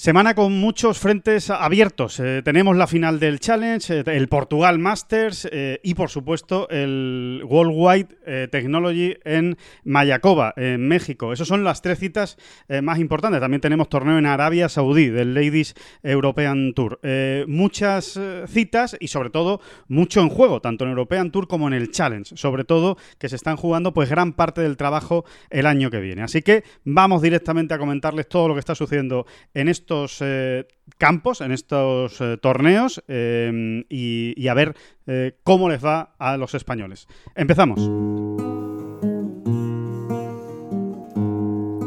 Semana con muchos frentes abiertos. Eh, tenemos la final del Challenge, eh, el Portugal Masters eh, y, por supuesto, el Worldwide Technology en Mayakoba, en México. Esas son las tres citas más importantes. También tenemos torneo en Arabia Saudí, del Ladies European Tour. muchas citas y, sobre todo, mucho en juego, tanto en European Tour como en el Challenge. Sobre todo, que se están jugando pues gran parte del trabajo el año que viene. Así que vamos directamente a comentarles todo lo que está sucediendo en esto estos eh, campos, en estos eh, torneos eh, y, a ver cómo les va a los españoles. Empezamos.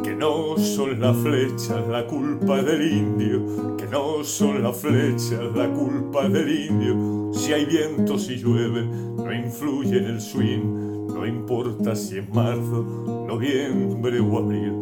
Que no son las flechas la culpa del indio, que no son las flechas la culpa del indio. Si hay viento, si llueve, no influye en el swing, no importa si es marzo, noviembre o abril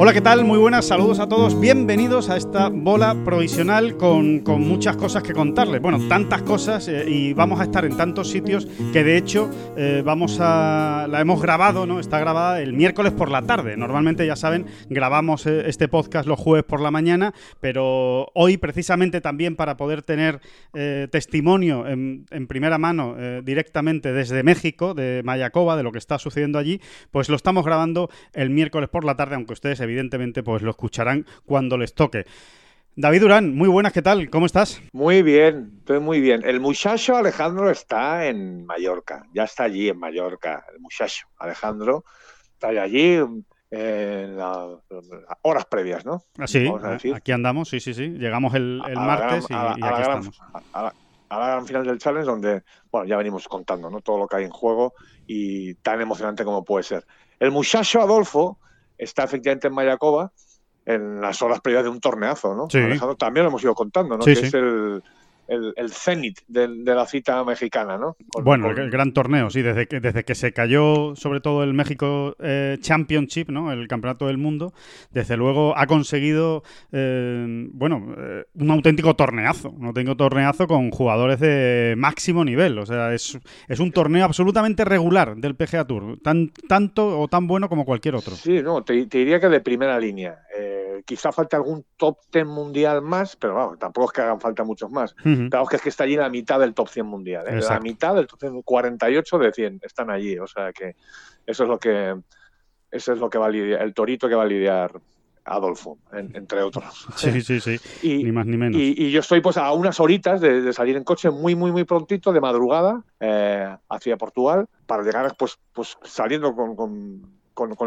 Hola, ¿qué tal? Muy buenas, saludos a todos. Bienvenidos a esta bola provisional con, muchas cosas que contarles. Bueno, tantas cosas eh, y vamos a estar en tantos sitios que de hecho eh, vamos a. la hemos grabado, ¿no? Está grabada el miércoles por la tarde. Normalmente, ya saben, grabamos eh, este podcast los jueves por la mañana, pero hoy, precisamente también para poder tener testimonio en, primera mano directamente desde México, de Mayacoba, de lo que está sucediendo allí, pues lo estamos grabando el miércoles por la tarde, aunque ustedes evidentemente pues lo escucharán cuando les toque. David Durán, muy buenas, ¿qué tal? ¿Cómo estás? Muy bien, estoy muy bien. El muchacho Alejandro está en Mallorca, ya está allí en Mallorca, el muchacho Alejandro está allí en las horas previas, ¿no? Sí, aquí andamos, sí, sí, sí. Llegamos el, martes y, aquí estamos. A la, gran final del challenge donde, bueno, ya venimos contando, ¿no? Todo lo que hay en juego y tan emocionante como puede ser. El muchacho Adolfo está efectivamente en Mayacoba en las horas previas de un torneazo, ¿no? también lo hemos ido contando, ¿no? que es el, el, el cenit de, la cita mexicana, ¿no? bueno, el, gran torneo, sí, desde que, desde que se cayó sobre todo el México eh, Championship, ¿no? El campeonato del mundo, desde luego ha conseguido, eh, bueno, eh, un auténtico torneazo, un auténtico torneazo con jugadores de máximo nivel, o sea, es, es un torneo absolutamente regular del PGA Tour, tan, tanto o tan bueno como cualquier otro. Sí, no, te, diría que de primera línea. quizá falte algún top ten mundial más, pero tampoco es que hagan falta muchos más. Claro que es que está allí la mitad del top 100 mundial. ¿eh? La mitad del top 100, 48 de 100 están allí. O sea que eso es lo que eso es lo que va a lidiar, el torito que va a lidiar Adolfo, entre otros. Sí, sí, sí. ni más ni menos. Y, yo estoy pues a unas horitas de, salir en coche muy, muy, muy prontito, de madrugada, eh, hacia Portugal, para llegar pues, pues saliendo con con,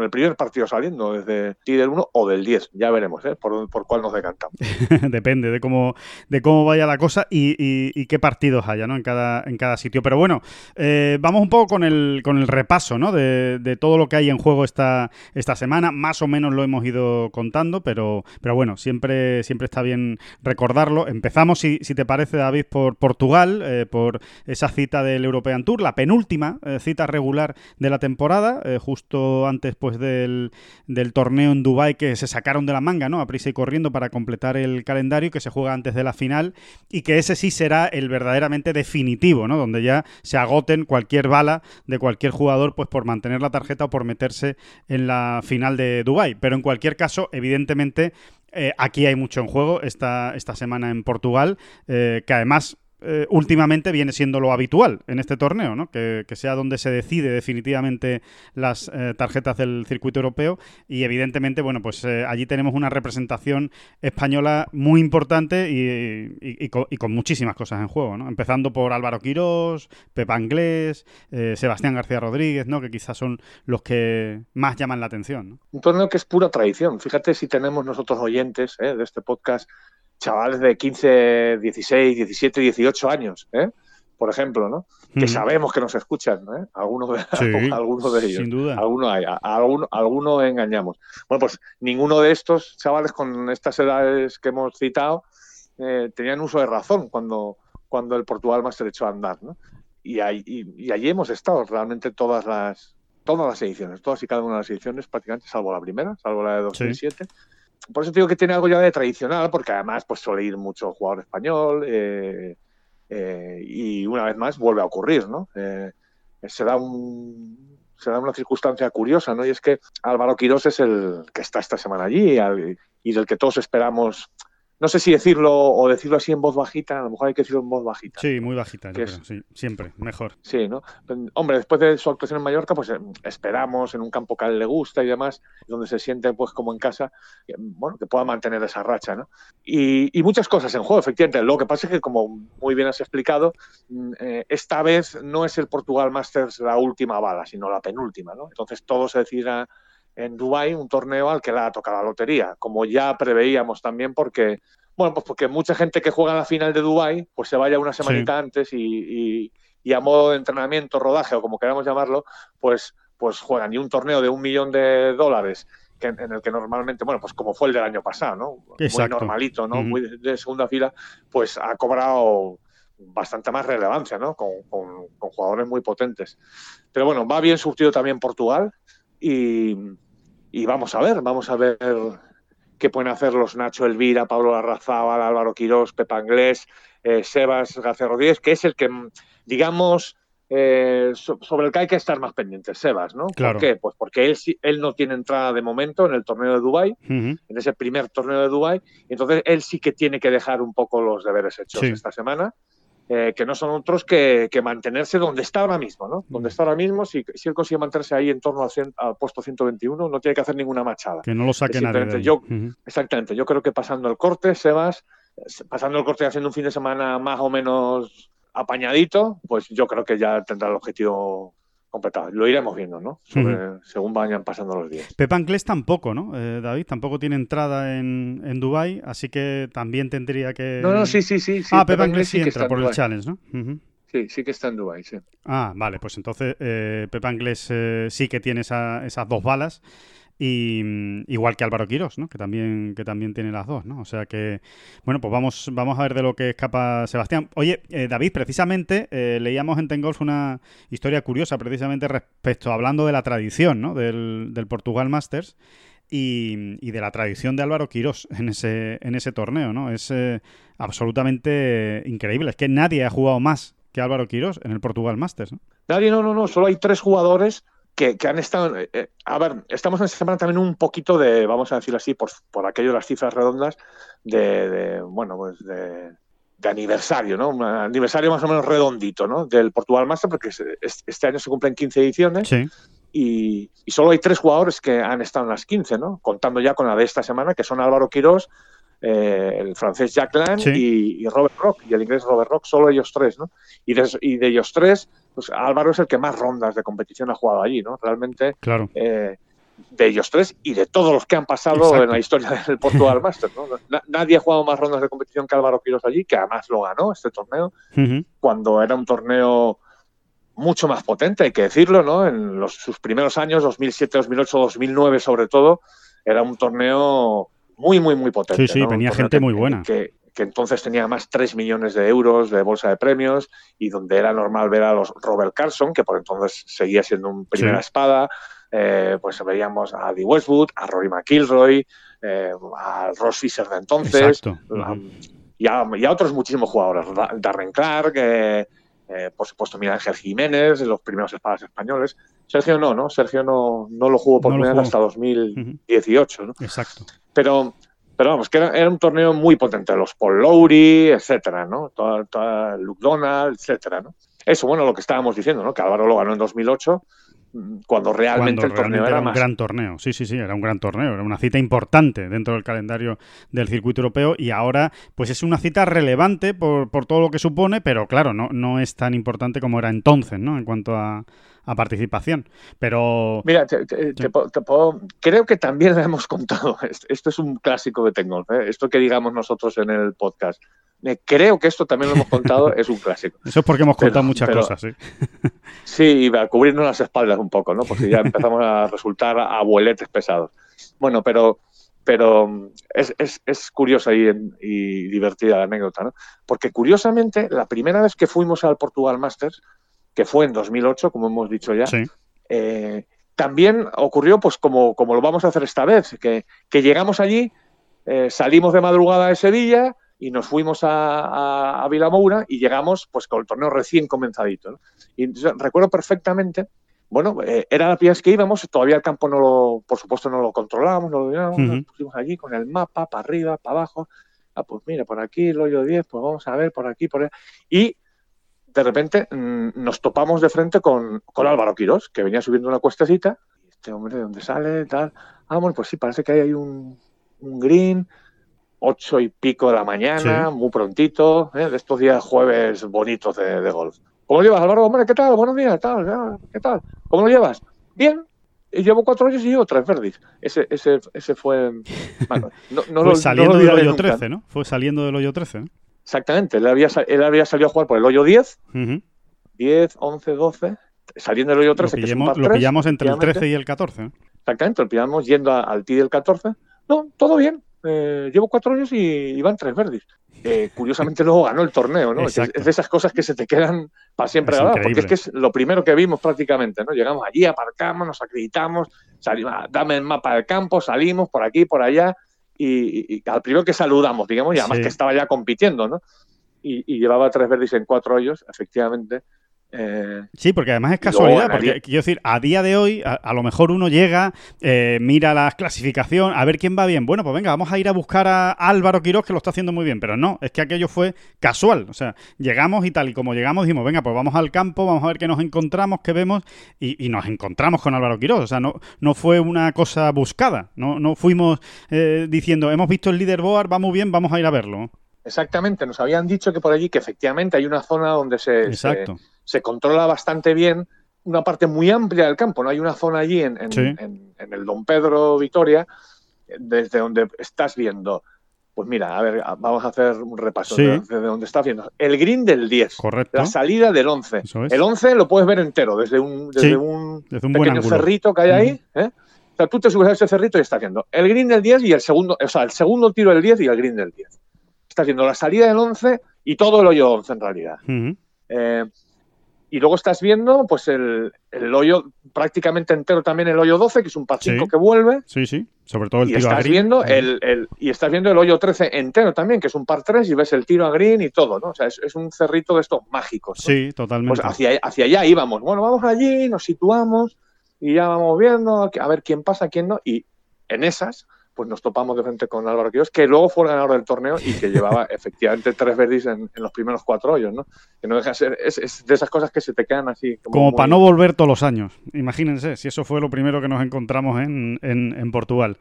el primer partido saliendo, desde ti del 1 o del 10. Ya veremos ¿eh? por, por cuál nos decantamos. Depende de cómo, de cómo vaya la cosa y, qué partidos haya ¿no? en, cada, en cada sitio. Pero bueno, eh, vamos un poco con el, con el repaso ¿no? de, todo lo que hay en juego esta, esta semana. Más o menos lo hemos ido contando, pero, pero bueno, siempre, siempre está bien recordarlo. Empezamos, si, si te parece, David, por Portugal, eh, por esa cita del European Tour, la penúltima eh, cita regular de la temporada, justo antes después del, torneo en Dubai que se sacaron de la manga, ¿no? A y corriendo para completar el calendario que se juega antes de la final y que ese sí será el verdaderamente definitivo, ¿no? Donde ya se agoten cualquier bala de cualquier jugador pues por mantener la tarjeta o por meterse en la final de Dubai. Pero en cualquier caso, evidentemente eh, aquí hay mucho en juego esta, esta semana en Portugal, eh, que además eh, últimamente viene siendo lo habitual en este torneo, ¿no? que, sea donde se decide definitivamente las eh, tarjetas del circuito europeo y evidentemente, bueno, pues eh, allí tenemos una representación española muy importante y, con, muchísimas cosas en juego, ¿no? empezando por Álvaro Quirós, Pepa Anglés, Sebastián García Rodríguez, ¿no? que quizás son los que más llaman la atención. Un torneo que es pura tradición. Fíjate si tenemos nosotros oyentes de este podcast chavales de 15, 16, 17, 18 años, ¿eh? por ejemplo, ¿no? Que sabemos que nos escuchan, ¿eh? Algunos de, algunos de ellos. Sin duda. Algunos hay, algunos engañamos. Bueno, pues ninguno de estos chavales con estas edades que hemos citado eh, tenían uso de razón cuando, cuando el Portugal Master echó a andar, ¿no? Y, ahí, y, allí hemos estado realmente todas las todas las ediciones, todas y cada una de las ediciones prácticamente, salvo la primera, salvo la de 2007. Por eso digo que tiene algo ya de tradicional, porque además pues suele ir mucho jugador español eh, eh, y una vez más vuelve a ocurrir, ¿no? Eh, se da un se da una circunstancia curiosa, ¿no? Y es que Álvaro Quirós es el que está esta semana allí y del que todos esperamos no sé si decirlo o decirlo así en voz bajita, a lo mejor hay que decirlo en voz bajita. Sí, muy bajita, yo creo, sí, siempre, mejor. Sí, ¿no? Hombre, después de su actuación en Mallorca, pues eh, esperamos en un campo que a él le gusta y demás, donde se siente pues como en casa, bueno, que pueda mantener esa racha, ¿no? Y, muchas cosas en juego, efectivamente. Lo que pasa es que, como muy bien has explicado, mm, eh, esta vez no es el Portugal Masters la última bala, sino la penúltima, ¿no? Entonces todo se decida en Dubái, un torneo al que le ha tocado la lotería, como ya preveíamos también porque bueno, pues porque mucha gente que juega en la final de Dubái, pues se vaya una semanita antes y, a modo de entrenamiento, rodaje o como queramos llamarlo, pues, pues juegan y un torneo de un millón de dólares que, en el que normalmente, bueno, pues como fue el del año pasado, ¿no? Muy normalito, ¿no? Muy de, segunda fila, pues ha cobrado bastante más relevancia, ¿no? Con, con, jugadores muy potentes. Pero bueno, va bien surtido también Portugal y, y vamos a ver, vamos a ver qué pueden hacer los Nacho Elvira, Pablo Larrazábal, Álvaro Quirós, Pepa Anglés, eh, Sebas García Rodríguez, que es el que, digamos, eh, sobre el que hay que estar más pendientes, Sebas, ¿no? ¿Por qué? Pues porque él, él no tiene entrada de momento en el torneo de Dubái, en ese primer torneo de Dubái, entonces él sí que tiene que dejar un poco los deberes hechos esta semana eh, que no son otros que, mantenerse donde está ahora mismo, ¿no? Donde está ahora mismo, si, si él consigue mantenerse ahí en torno al, puesto 121, no tiene que hacer ninguna machada. Que no lo saque nadie. Yo, Exactamente, yo creo que pasando el corte, Sebas, pasando el corte y haciendo un fin de semana más o menos apañadito, pues yo creo que ya tendrá el objetivo completado. Lo iremos viendo, ¿no? Según vayan pasando los días. Pepa Anglés tampoco, ¿no? Eh, David, tampoco tiene entrada en, en Dubai así que también tendría que... No, no, sí, sí, sí. ah, Pepa, Anglés sí entra por el challenge, ¿no? Sí, sí que está en Dubai, sí. Ah, vale, pues entonces eh, Pepa Anglés eh, sí que tiene esas dos balas. Y mm, igual que Álvaro Quirós, ¿no? Que también, que también tiene las dos, ¿no? O sea que, bueno, pues vamos, vamos a ver de lo que escapa Sebastián. Oye, eh, David, precisamente eh, leíamos en Tengolf una historia curiosa, precisamente respecto, hablando de la tradición, ¿no? Del, Portugal Masters. Y, de la tradición de Álvaro Quirós en ese, en ese torneo, ¿no? Es eh, absolutamente increíble. Es que nadie ha jugado más que Álvaro Quirós en el Portugal Masters, ¿no? Nadie, no, no, no. Solo hay tres jugadores que, han estado. Eh, eh, a ver, estamos en esta semana también un poquito de, vamos a decirlo así, por, por aquello de las cifras redondas, de, bueno, pues de, aniversario, ¿no? Un aniversario más o menos redondito, ¿no? Del Portugal Master, porque este año se cumplen 15 ediciones. Y, solo hay tres jugadores que han estado en las 15, ¿no? Contando ya con la de esta semana, que son Álvaro Quirós, eh, el francés Jack Lang y, Robert Rock, y el inglés Robert Rock, solo ellos tres, ¿no? Y y de ellos tres, pues Álvaro es el que más rondas de competición ha jugado allí, ¿no? Realmente, claro. Eh, de ellos tres y de todos los que han pasado en la historia del Portugal Masters, ¿no? nadie ha jugado más rondas de competición que Álvaro Quiroz allí, que además lo ganó este torneo, cuando era un torneo mucho más potente, hay que decirlo, ¿no? En los, sus primeros años, 2007, 2008, 2009 sobre todo, era un torneo muy, muy, muy potente. Sí, sí, venía gente muy buena. que entonces tenía más 3 millones de euros de bolsa de premios y donde era normal ver a los Robert Carson, que por entonces seguía siendo un primera espada, eh, pues veíamos a Dee Westwood, a Rory McIlroy, eh, a Ross Fisher de entonces, y, a, otros muchísimos jugadores, Darren Clark, eh, por supuesto Miguel Ángel Jiménez, los primeros espadas españoles. Sergio no, ¿no? Sergio no, no lo jugó por primera vez hasta 2018, ¿no? Exacto. Pero pero vamos, que era, un torneo muy potente, los Paul Lowry, etcétera, ¿no? Toda, Luke Donald, etcétera, ¿no? Eso, bueno, lo que estábamos diciendo, ¿no? Que Álvaro lo ganó en 2008, mm, cuando realmente el torneo era, un gran torneo. Sí, sí, sí, era un gran torneo, era una cita importante dentro del calendario del circuito europeo y ahora pues es una cita relevante por, por todo lo que supone, pero claro, no, no es tan importante como era entonces, ¿no? En cuanto a, a participación. Pero. Mira, te, puedo, creo que también lo hemos contado. Esto es un clásico de Tengolf, ¿eh? esto que digamos nosotros en el podcast. Creo que esto también lo hemos contado, es un clásico. Eso es porque hemos contado muchas cosas, sí. Sí, y a cubrirnos las espaldas un poco, ¿no? Porque ya empezamos a resultar abueletes pesados. Bueno, pero pero es, es, curiosa y, divertida la anécdota, ¿no? Porque curiosamente, la primera vez que fuimos al Portugal Masters, que fue en 2008, como hemos dicho ya, eh, también ocurrió, pues como, como lo vamos a hacer esta vez, que, llegamos allí, eh, salimos de madrugada de Sevilla y nos fuimos a, a, Vilamoura y llegamos pues con el torneo recién comenzadito. Y recuerdo perfectamente bueno, eh, era la primera vez que íbamos, todavía el campo no lo, por supuesto no lo controlábamos, no lo nos pusimos allí con el mapa, para arriba, para abajo, ah, pues mira, por aquí el hoyo 10, pues vamos a ver por aquí, por ahí. Y de repente mm, nos topamos de frente con, con Álvaro Quirós, que venía subiendo una cuestecita, este hombre de dónde sale, tal, ah, bueno, pues sí, parece que hay ahí un, un green, ocho y pico de la mañana, muy prontito, ¿eh? de estos días jueves bonitos de, de golf. ¿Cómo lo llevas, Álvaro? Hombre, ¿qué tal? Buenos días, tal, ¿qué tal? ¿Cómo lo llevas? Bien. Llevo cuatro años y llevo tres verdes. Ese, ese, ese fue. no, fue saliendo del hoyo 13, ¿no? Fue saliendo del hoyo 13. ¿no? Exactamente. Él había, él había salido a jugar por el hoyo 10, 10, 11, 12. Saliendo del hoyo 13. Lo pillamos, lo pillamos entre el 13 y el 14. ¿no? Exactamente. Lo pillamos yendo al TI del 14. No, todo bien. Eh, llevo cuatro años y, y van tres verdes. Eh, curiosamente luego ganó el torneo, ¿no? Es, de esas cosas que se te quedan para siempre grabadas, porque es que es lo primero que vimos prácticamente, ¿no? Llegamos allí, aparcamos, nos acreditamos, salimos, dame el mapa del campo, salimos por aquí, por allá, y, al primero que saludamos, digamos, y además que estaba ya compitiendo, ¿no? Y, y, llevaba tres verdes en cuatro hoyos, efectivamente, eh, sí, porque además es casualidad, porque quiero decir, a día de hoy, a, lo mejor uno llega, eh, mira la clasificación, a ver quién va bien. Bueno, pues venga, vamos a ir a buscar a Álvaro Quiroz, que lo está haciendo muy bien, pero no, es que aquello fue casual. O sea, llegamos y tal, y como llegamos, dijimos, venga, pues vamos al campo, vamos a ver qué nos encontramos, qué vemos, y, nos encontramos con Álvaro Quiroz. O sea, no, no fue una cosa buscada, no, no fuimos eh, diciendo, hemos visto el leaderboard, va muy bien, vamos a ir a verlo. Exactamente, nos habían dicho que por allí, que efectivamente hay una zona donde se, Exacto se controla bastante bien una parte muy amplia del campo. No hay una zona allí en, el Don Pedro Vitoria, desde donde estás viendo. Pues mira, a ver, vamos a hacer un repaso desde donde estás viendo. El green del 10. Correcto. La salida del 11. El 11 lo puedes ver entero, desde un, desde un, pequeño cerrito que hay ahí. ¿eh? O sea, tú te subes a ese cerrito y estás viendo el green del 10 y el segundo, o sea, el segundo tiro del 10 y el green del 10. Estás viendo la salida del 11 y todo el hoyo 11 en realidad. Y luego estás viendo pues el, hoyo prácticamente entero también el hoyo 12, que es un par 5 que vuelve. Sí, sí, sobre todo el y tiro estás a Viendo el, y estás viendo el hoyo 13 entero también, que es un par 3 y ves el tiro a green y todo, ¿no? O sea, es, un cerrito de estos mágicos. Sí, totalmente. Pues hacia, hacia allá íbamos. Bueno, vamos allí, nos situamos y ya vamos viendo a ver quién pasa, quién no. Y en esas pues nos topamos de frente con Álvaro Quirós, que luego fue el ganador del torneo y que llevaba efectivamente tres verdes en, los primeros cuatro hoyos, ¿no? Que no deja ser, es, de esas cosas que se te quedan así. Como, para no volver todos los años. Imagínense, si eso fue lo primero que nos encontramos en, en, Portugal.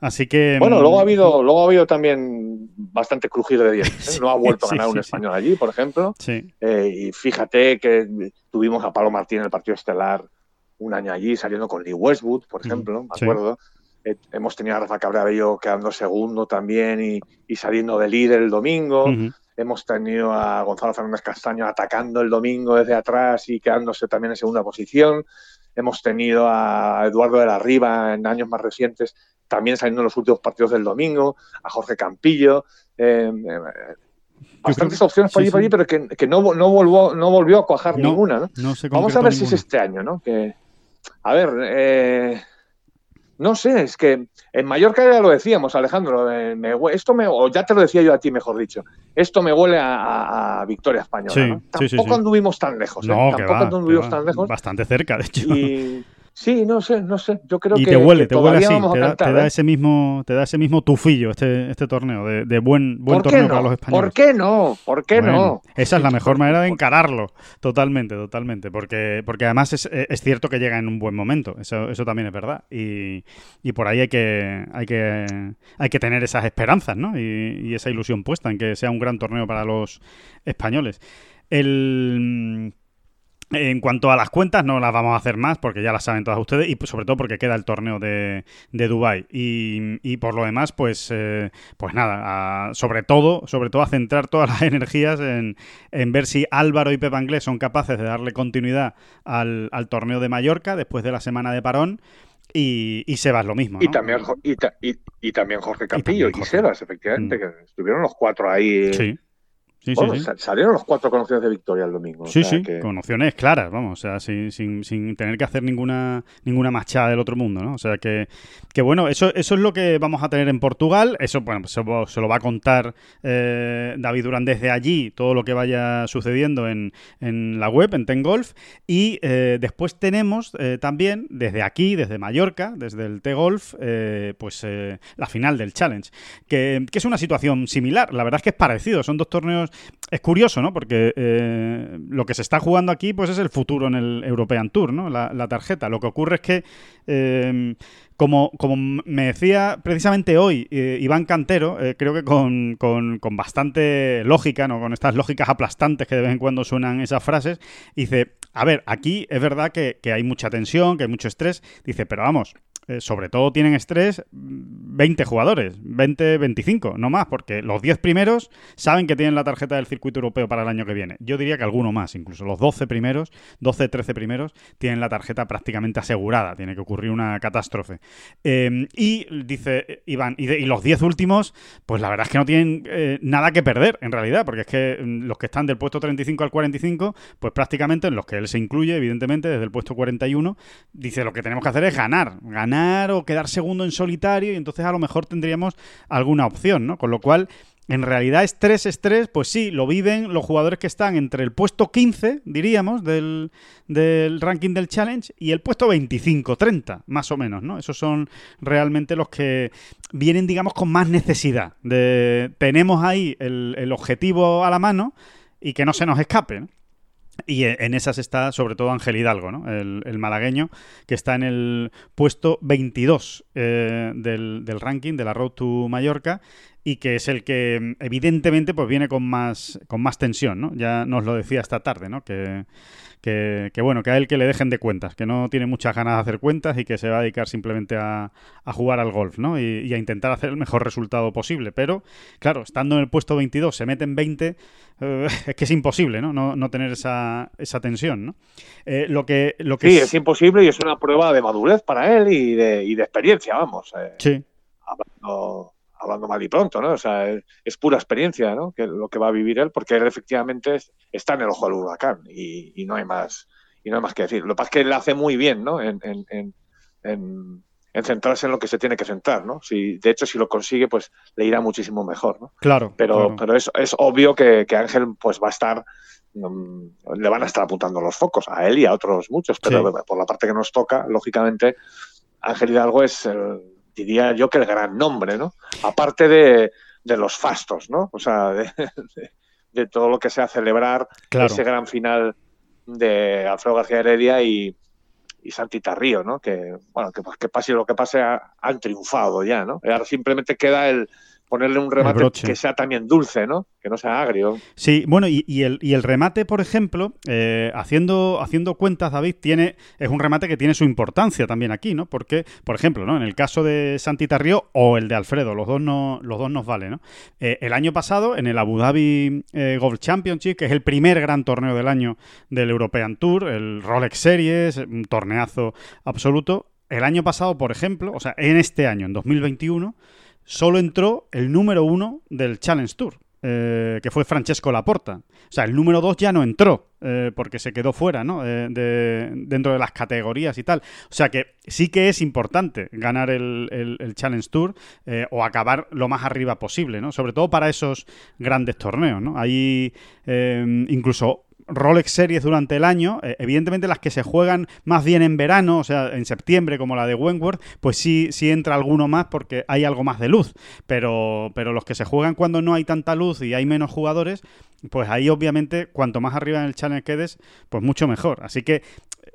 Así que. Bueno, luego ha habido, luego ha habido también bastante crujir de dientes. ¿eh? No ha vuelto a ganar un español allí, por ejemplo. Sí. Eh, y fíjate que tuvimos a Pablo Martín en el partido estelar un año allí, saliendo con Lee Westwood, por ejemplo, me acuerdo. Eh, hemos tenido a Rafa Cabrera quedando segundo también y, saliendo de líder el domingo. Hemos tenido a Gonzalo Fernández Castaño atacando el domingo desde atrás y quedándose también en segunda posición. Hemos tenido a Eduardo de la Riva en años más recientes también saliendo en los últimos partidos del domingo, a Jorge Campillo. Eh, eh, bastantes opciones por allí, allí, pero que, no, no, volvió, no volvió a cuajar ninguna. Vamos a ver si es este año, ¿no? Que, a ver, eh, no sé, es que en Mallorca ya lo decíamos, Alejandro, eh, esto me, o ya te lo decía yo a ti, mejor dicho, esto me huele a, victoria española. Tampoco anduvimos tan lejos. ¿eh? No, Tampoco anduvimos tan lejos. Bastante cerca, de hecho. Sí, no sé, no sé. Yo creo y que. te huele, te huele así. Te da, te da, ¿eh? ese mismo, te da ese mismo tufillo este, este torneo, de, de buen, buen torneo para los españoles. ¿Por qué no? ¿Por qué no? Esa es la mejor manera de encararlo. Totalmente, totalmente. Porque, porque además es, es, cierto que llega en un buen momento. Eso, eso también es verdad. Y, y por ahí hay que, hay que, hay que tener esas esperanzas, ¿no? Y, y esa ilusión puesta en que sea un gran torneo para los españoles. El en cuanto a las cuentas, no las vamos a hacer más porque ya las saben todas ustedes y pues, sobre todo porque queda el torneo de, de Dubai y, por lo demás, pues, eh, pues nada, sobre todo, sobre todo a centrar todas las energías en, ver si Álvaro y Pep Anglés son capaces de darle continuidad al, al torneo de Mallorca después de la semana de parón y, y Sebas lo mismo. Y, también, y, también Jorge Campillo y, Sebas, efectivamente, mm. que estuvieron los cuatro ahí. Sí. Sí, Salieron los cuatro con opciones de victoria el domingo. Sí, sí, con opciones claras, vamos, o sea, sin, sin, sin, tener que hacer ninguna, ninguna machada del otro mundo, ¿no? O sea, que, que bueno, eso, eso es lo que vamos a tener en Portugal. Eso, bueno, pues se, lo va a contar eh, David Durán desde allí, todo lo que vaya sucediendo en, en la web, en Tengolf. Y eh, después tenemos eh, también, desde aquí, desde Mallorca, desde el T-Golf, pues la final del Challenge, que, que es una situación similar. La verdad es que es parecido, son dos torneos es curioso, ¿no? Porque eh, lo que se está jugando aquí, pues es el futuro en el European Tour, ¿no? La, tarjeta. Lo que ocurre es que, eh, como, como, me decía precisamente hoy eh, Iván Cantero, creo que con, con, bastante lógica, ¿no? Con estas lógicas aplastantes que de vez en cuando suenan esas frases, dice, a ver, aquí es verdad que, que hay mucha tensión, que hay mucho estrés, dice, pero vamos, eh, sobre todo tienen estrés 20 jugadores, 20, 25, no más, porque los 10 primeros saben que tienen la tarjeta del circuito europeo para el año que viene. Yo diría que alguno más, incluso los 12 primeros, 12, 13 primeros, tienen la tarjeta prácticamente asegurada, tiene que ocurrir una catástrofe. Em, y dice Iván, y, los 10 últimos, pues la verdad es que no tienen eh, nada que perder en realidad, porque es que mm, los que están del puesto 35 al 45, pues prácticamente en los que él se incluye, evidentemente, desde el puesto 41, dice lo que tenemos que hacer es ganar, ganar o quedar segundo en solitario y entonces a lo mejor tendríamos alguna opción, ¿no? Con lo cual, en realidad estrés, estrés, pues sí, lo viven los jugadores que están entre el puesto 15, diríamos, del, del ranking del Challenge y el puesto 25, 30, más o menos, ¿no? Esos son realmente los que vienen, digamos, con más necesidad. De, tenemos ahí el, el objetivo a la mano y que no se nos escape, ¿no? Y e, en esas está sobre todo Ángel Hidalgo, ¿no? el, malagueño, que está en el puesto 22 eh, del, del, ranking de la Road to Mallorca y que es el que evidentemente pues viene con más, con más tensión. ¿no? Ya nos lo decía esta tarde, ¿no? que, que, bueno, que a él que le dejen de cuentas, que no tiene muchas ganas de hacer cuentas y que se va a dedicar simplemente a, jugar al golf, ¿no? Y, a intentar hacer el mejor resultado posible. Pero, claro, estando en el puesto 22, se meten 20, eh, es que es imposible, ¿no? No, tener esa, esa tensión, ¿no? Eh, lo que, lo que sí, es... imposible y es una prueba de madurez para él y de, y de experiencia, vamos. Eh. sí hablando mal y pronto, ¿no? O sea, es, pura experiencia, ¿no? Que lo que va a vivir él, porque él efectivamente está en el ojo del huracán y, no hay más y no hay más que decir. Lo que pasa es que él hace muy bien, ¿no? En, centrarse en lo que se tiene que centrar, ¿no? Si, de hecho, si lo consigue, pues le irá muchísimo mejor, ¿no? Claro. Pero, pero es, es obvio que, Ángel, pues va a estar mm, le van a estar apuntando los focos a él y a otros muchos, pero por la parte que nos toca, lógicamente, Ángel Hidalgo es el, diría yo que el gran nombre, ¿no? Aparte de, los fastos, ¿no? O sea, de, todo lo que sea celebrar ese gran final de Alfredo García Heredia y, y Santita Río, ¿no? Que, bueno, que, que pase lo que pase, han triunfado ya, ¿no? Ahora simplemente queda el, ponerle un remate que sea también dulce, ¿no? Que no sea agrio. Sí, bueno, y, el, y el, remate, por ejemplo, eh, haciendo, haciendo cuentas, David, tiene, es un remate que tiene su importancia también aquí, ¿no? Porque, por ejemplo, ¿no? En el caso de Santita Río o el de Alfredo, los dos, no, los dos nos valen, ¿no? Eh, el año pasado, en el Abu Dhabi eh, Golf Championship, que es el primer gran torneo del año del European Tour, el Rolex Series, un torneazo absoluto, el año pasado, por ejemplo, o sea, en este año, en 2021, solo entró el número uno del Challenge Tour, eh, que fue Francesco Laporta. O sea, el número dos ya no entró, eh, porque se quedó fuera, ¿no? Eh, de, dentro de las categorías y tal. O sea que sí que es importante ganar el, el Challenge Tour o acabar lo más arriba posible, ¿no? Sobre todo para esos grandes torneos, ¿no? Ahí incluso Rolex Series durante el año, eh, evidentemente las que se juegan más bien en verano, o sea, en septiembre, como la de Wentworth, pues sí, sí entra alguno más porque hay algo más de luz. Pero, pero los que se juegan cuando no hay tanta luz y hay menos jugadores, pues ahí obviamente cuanto más arriba en el channel quedes, pues mucho mejor. Así que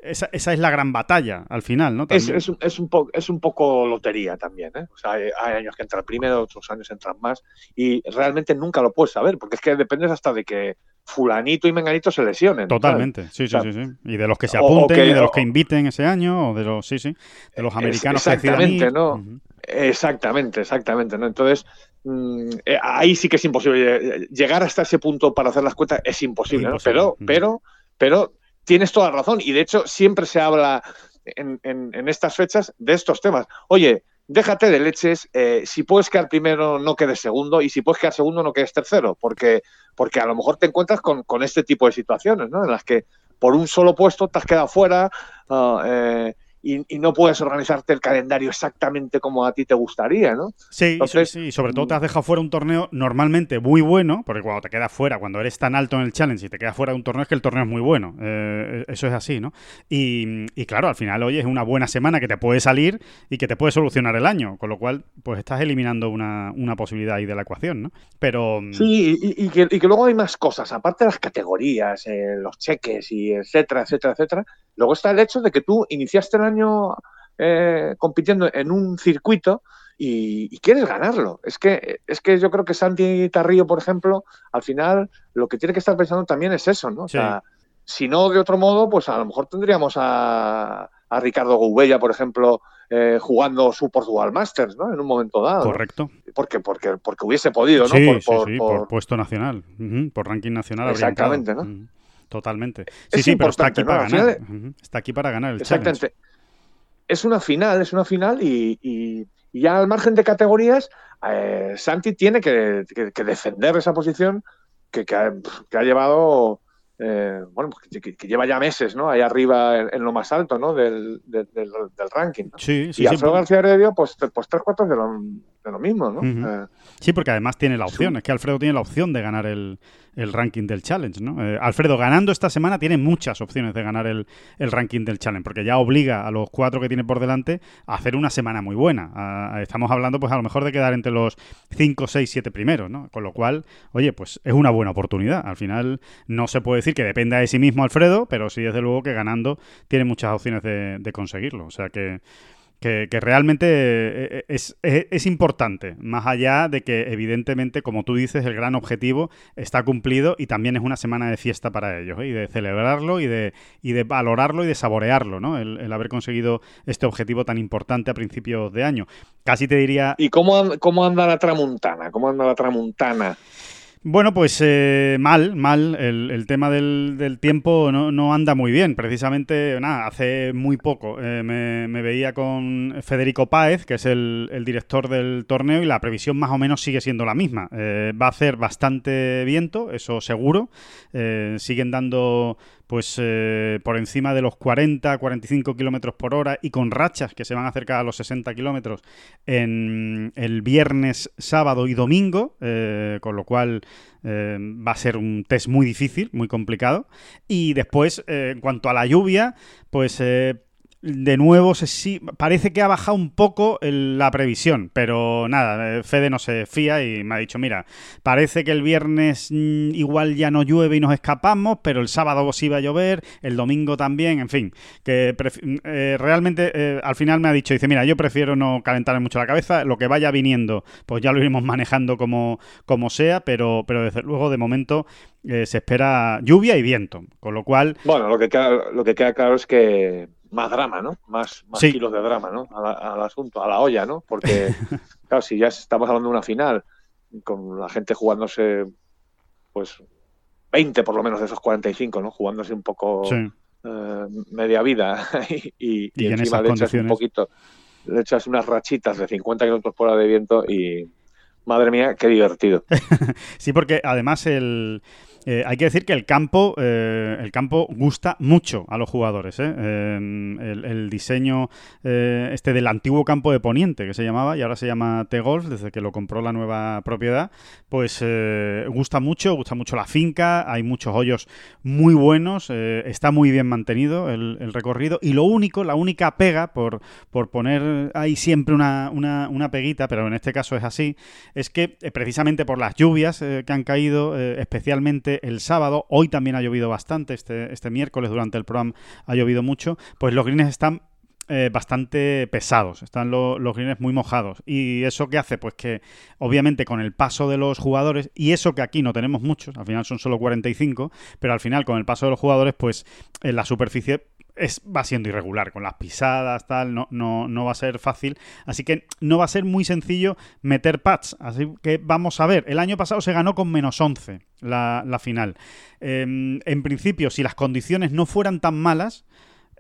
esa, esa, es la gran batalla al final, ¿no? Es, es, es, un es un poco lotería también, ¿eh? O sea, hay, años que entran primero, otros años entran más, y realmente nunca lo puedes saber, porque es que dependes hasta de que fulanito y menganito se lesionen. Totalmente, sí, sí, sí, sí. Y de los que se apunten, y de los que inviten ese año, o de los, sí, sí, de los americanos exactamente, ¿no? Exactamente, exactamente, ¿no? Entonces, mm, eh, ahí sí que es imposible. Llegar hasta ese punto para hacer las cuentas es imposible, ¿no? Pero, pero, pero tienes toda razón. Y de hecho, siempre se habla en, en, estas fechas de estos temas. Oye, déjate de leches, eh, si puedes quedar primero, no quedes segundo, y si puedes quedar segundo, no quedes tercero, porque, porque a lo mejor te encuentras con, con este tipo de situaciones, ¿no? En las que por un solo puesto te has quedado fuera. Ah, eh, y, no puedes organizarte el calendario exactamente como a ti te gustaría, ¿no? Sí, sí, y sobre todo te has dejado fuera un torneo normalmente muy bueno, porque cuando te quedas fuera, cuando eres tan alto en el challenge y te quedas fuera de un torneo, es que el torneo es muy bueno. Eh, eso es así, ¿no? Y, claro, al final, hoy es una buena semana que te puede salir y que te puede solucionar el año, con lo cual, pues estás eliminando una, posibilidad ahí de la ecuación, ¿no? Pero. Mm, sí, y, que, luego hay más cosas, aparte de las categorías, eh, los cheques y etcétera, etcétera, etcétera. Luego está el hecho de que tú iniciaste el año eh, compitiendo en un circuito y, quieres ganarlo. Es que, es que yo creo que Santi Tarrío, por ejemplo, al final lo que tiene que estar pensando también es eso, ¿no? O sea, si no de otro modo, pues a lo mejor tendríamos a, Ricardo Goubella, por ejemplo, eh, jugando su Portugal Masters, ¿no? En un momento dado. Correcto. Porque, porque, porque hubiese podido, ¿no? Sí, por, sí, por, puesto nacional, por ranking nacional. Exactamente, ¿no? Totalmente. Sí, sí, pero está aquí para ganar. Está aquí para ganar el Exactamente. Es una final, es una final y, ya al margen de categorías, eh, Santi tiene que, defender esa posición que, ha, llevado, eh, bueno, pues que, lleva ya meses, ¿no? Ahí arriba en, lo más alto, ¿no? Del, del, ranking. Sí, sí, y Alfredo García Heredio, pues, pues tres cuartos de lo, lo mismo, ¿no? Eh, sí, porque además tiene la opción, es que Alfredo tiene la opción de ganar el, el ranking del Challenge, ¿no? Eh, Alfredo, ganando esta semana, tiene muchas opciones de ganar el, ranking del Challenge, porque ya obliga a los cuatro que tiene por delante a hacer una semana muy buena. estamos hablando, pues a lo mejor de quedar entre los 5, 6, 7 primeros, ¿no? Con lo cual, oye, pues es una buena oportunidad. Al final, no se puede decir que dependa de sí mismo Alfredo, pero sí, desde luego, que ganando tiene muchas opciones de, de conseguirlo. O sea que que, realmente eh, es, es, importante, más allá de que evidentemente, como tú dices, el gran objetivo está cumplido y también es una semana de fiesta para ellos, ¿eh? y de celebrarlo y de, y de valorarlo y de saborearlo, ¿no? El, haber conseguido este objetivo tan importante a principios de año. Casi te diría... ¿Y cómo, cómo anda la tramuntana? ¿Cómo anda la tramuntana? Bueno, pues eh, mal, mal. El, tema del, tiempo no, anda muy bien. Precisamente, nada, hace muy poco eh, me, veía con Federico Páez, que es el, director del torneo, y la previsión más o menos sigue siendo la misma. Eh, va a hacer bastante viento, eso seguro. siguen dando pues eh, por encima de los 40, 45 kilómetros por hora y con rachas que se van a acercar a los 60 kilómetros en el viernes, sábado y domingo, eh, con lo cual eh, va a ser un test muy difícil, muy complicado. Y después, en cuanto a la lluvia, pues de nuevo sí, parece que ha bajado un poco la previsión, pero nada, eh, Fede no se fía y me ha dicho, mira, parece que el viernes mm, igual ya no llueve y nos escapamos, pero el sábado sí va a llover, el domingo también, en fin, que eh, realmente eh, al final me ha dicho, dice, mira, yo prefiero no calentarme mucho la cabeza, lo que vaya viniendo, pues ya lo iremos manejando como, como sea, pero, pero desde luego de momento se espera lluvia y viento, con lo cual... Bueno, lo que lo que queda claro es que más drama, ¿no? Más, más kilos de drama, ¿no? Al, asunto, a la olla, ¿no? Porque, claro, si ya estamos hablando de una final, con la gente jugándose, pues, 20 por lo menos de esos 45, ¿no? Jugándose un poco eh, media vida y, y, encima le echas un poquito, le echas unas rachitas de 50 kilómetros por hora de viento y, madre mía, qué divertido. sí, porque además el eh, hay que decir que el campo, eh, el campo gusta mucho a los jugadores. ¿eh? el, diseño este del antiguo campo de Poniente, que se llamaba, y ahora se llama T-Golf, desde que lo compró la nueva propiedad, pues gusta mucho, gusta mucho la finca, hay muchos hoyos muy buenos, está muy bien mantenido el, recorrido, y lo único, la única pega, por, por poner ahí siempre una, una, peguita, pero en este caso es así, es que precisamente por las lluvias que han caído, especialmente el sábado, hoy también ha llovido bastante, este, este miércoles durante el programa ha llovido mucho, pues los greens están eh, bastante pesados, están los greens muy mojados. ¿Y eso qué hace? Pues que obviamente con el paso de los jugadores, y eso que aquí no tenemos muchos, al final son solo 45, pero al final con el paso de los jugadores, pues en la superficie es, va siendo irregular, con las pisadas, tal, no, no, no va a ser fácil. Así que no va a ser muy sencillo meter pads. Así que vamos a ver. El año pasado se ganó con menos 11 la, final. Em, en principio, si las condiciones no fueran tan malas,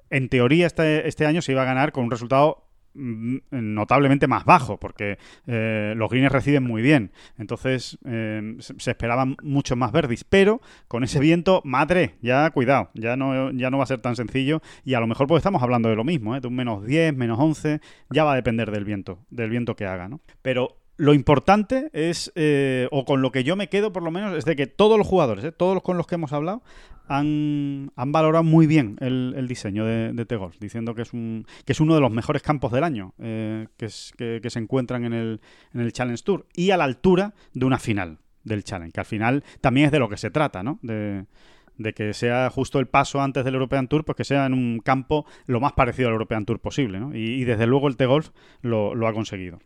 en teoría este, este año se iba a ganar con un resultado notablemente más bajo, porque eh, los greens reciben muy bien. Entonces eh, se esperaban mucho más verdis. Pero con ese viento, madre, ya cuidado, ya no, ya no va a ser tan sencillo. Y a lo mejor pues estamos hablando de lo mismo, ¿eh? de un menos 10, menos 11, ya va a depender del viento, del viento que haga, ¿no? Pero lo importante es, eh, o con lo que yo me quedo por lo menos, es de que todos los jugadores, eh, todos los con los que hemos hablado, han, valorado muy bien el, diseño de, de Tegol, diciendo que es, un, que es uno de los mejores campos del año eh, que, que, se encuentran en el, en el Challenge Tour y a la altura de una final del Challenge, que al final también es de lo que se trata, ¿no? De, que sea justo el paso antes del European Tour, pues que sea en un campo lo más parecido al European Tour posible, ¿no? Y, desde luego el T-Golf lo ha conseguido.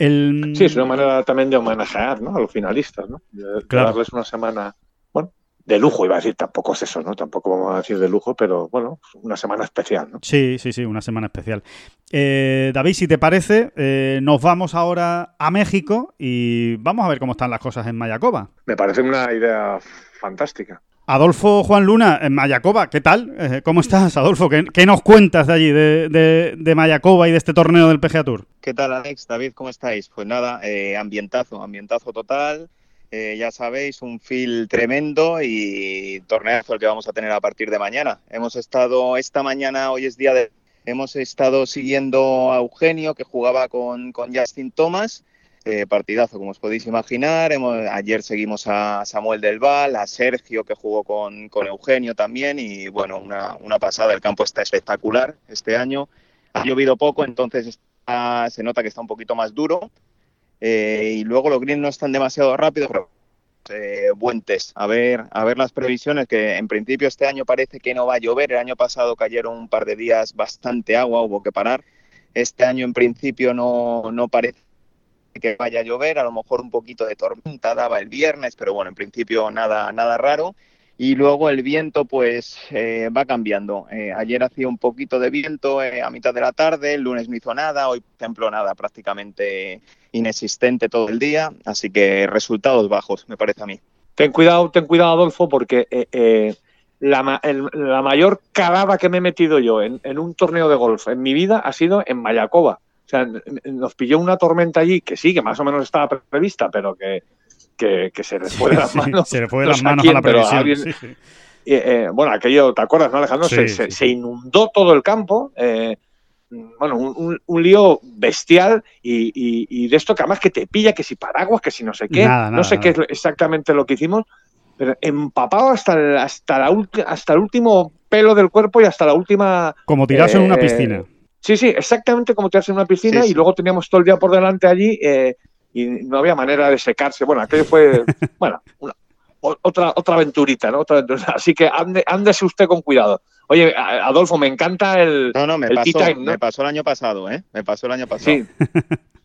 Sí, es una manera también de homenajear ¿no? a los finalistas, ¿no? De, darles una semana, bueno, de lujo, iba a decir, tampoco es eso, ¿no? Tampoco vamos a decir de lujo, pero bueno, una semana especial, ¿no? Sí, sí, sí, una semana especial. Eh, David, si te parece, eh, nos vamos ahora a México y vamos a ver cómo están las cosas en Mayacoba. Me parece una idea fantástica. Adolfo Juan Luna, en Mayacoba, ¿qué tal? Eh, ¿Cómo estás, Adolfo? ¿Qué, nos cuentas de allí, de, Mayacoba y de este torneo del PGA Tour? ¿Qué tal, Alex? David, ¿cómo estáis? Pues nada, eh, ambientazo, ambientazo total. Eh, ya sabéis, un feel tremendo y torneazo el que vamos a tener a partir de mañana. Hemos estado esta mañana, hoy es día de... Hemos estado siguiendo a Eugenio, que jugaba con Justin Thomas eh, partidazo, como os podéis imaginar. ayer seguimos a Samuel Del Val, a Sergio, que jugó con, Eugenio también. Y bueno, una, pasada. El campo está espectacular este año. Ha llovido poco, entonces se nota que está un poquito más duro. Eh, y luego los greens no están demasiado rápidos, pero eh, buen test. A ver, a ver las previsiones, que en principio este año parece que no va a llover. El año pasado cayeron un par de días bastante agua, hubo que parar. Este año en principio no, no parece que vaya a llover, a lo mejor un poquito de tormenta daba el viernes, pero bueno, en principio nada, nada raro. Y luego el viento pues eh, va cambiando. Eh, ayer hacía un poquito de viento eh, a mitad de la tarde, el lunes no hizo nada, hoy por ejemplo nada, prácticamente inexistente todo el día, así que resultados bajos, me parece a mí. Ten cuidado, ten cuidado Adolfo, porque la, la, mayor cagada que me he metido yo en, en un torneo de golf en mi vida ha sido en Mayacoba sea, nos pilló una tormenta allí que sí, que más o menos estaba prevista, pero que, se le fue de las manos. se le fue de las manos a la previsión. Eh, bueno, aquello, ¿te acuerdas, no, Alejandro? se, inundó todo el campo. Eh, bueno, un, lío bestial y, de esto que además que te pilla, que si paraguas, que si no sé qué, no sé qué es exactamente lo que hicimos, pero empapado hasta el, hasta, la, hasta el último pelo del cuerpo y hasta la última... Como tirarse en una eh, piscina. Sí, sí, exactamente como te haces en una piscina y luego teníamos todo el día por delante allí eh, y no había manera de secarse. Bueno, aquello fue, bueno, otra, otra aventurita, ¿no? Otra aventurita. Así que ande, ándese usted con cuidado. Oye, Adolfo, me encanta el, no, no, me pasó, Me pasó el año pasado, ¿eh? Me pasó el año pasado. Sí.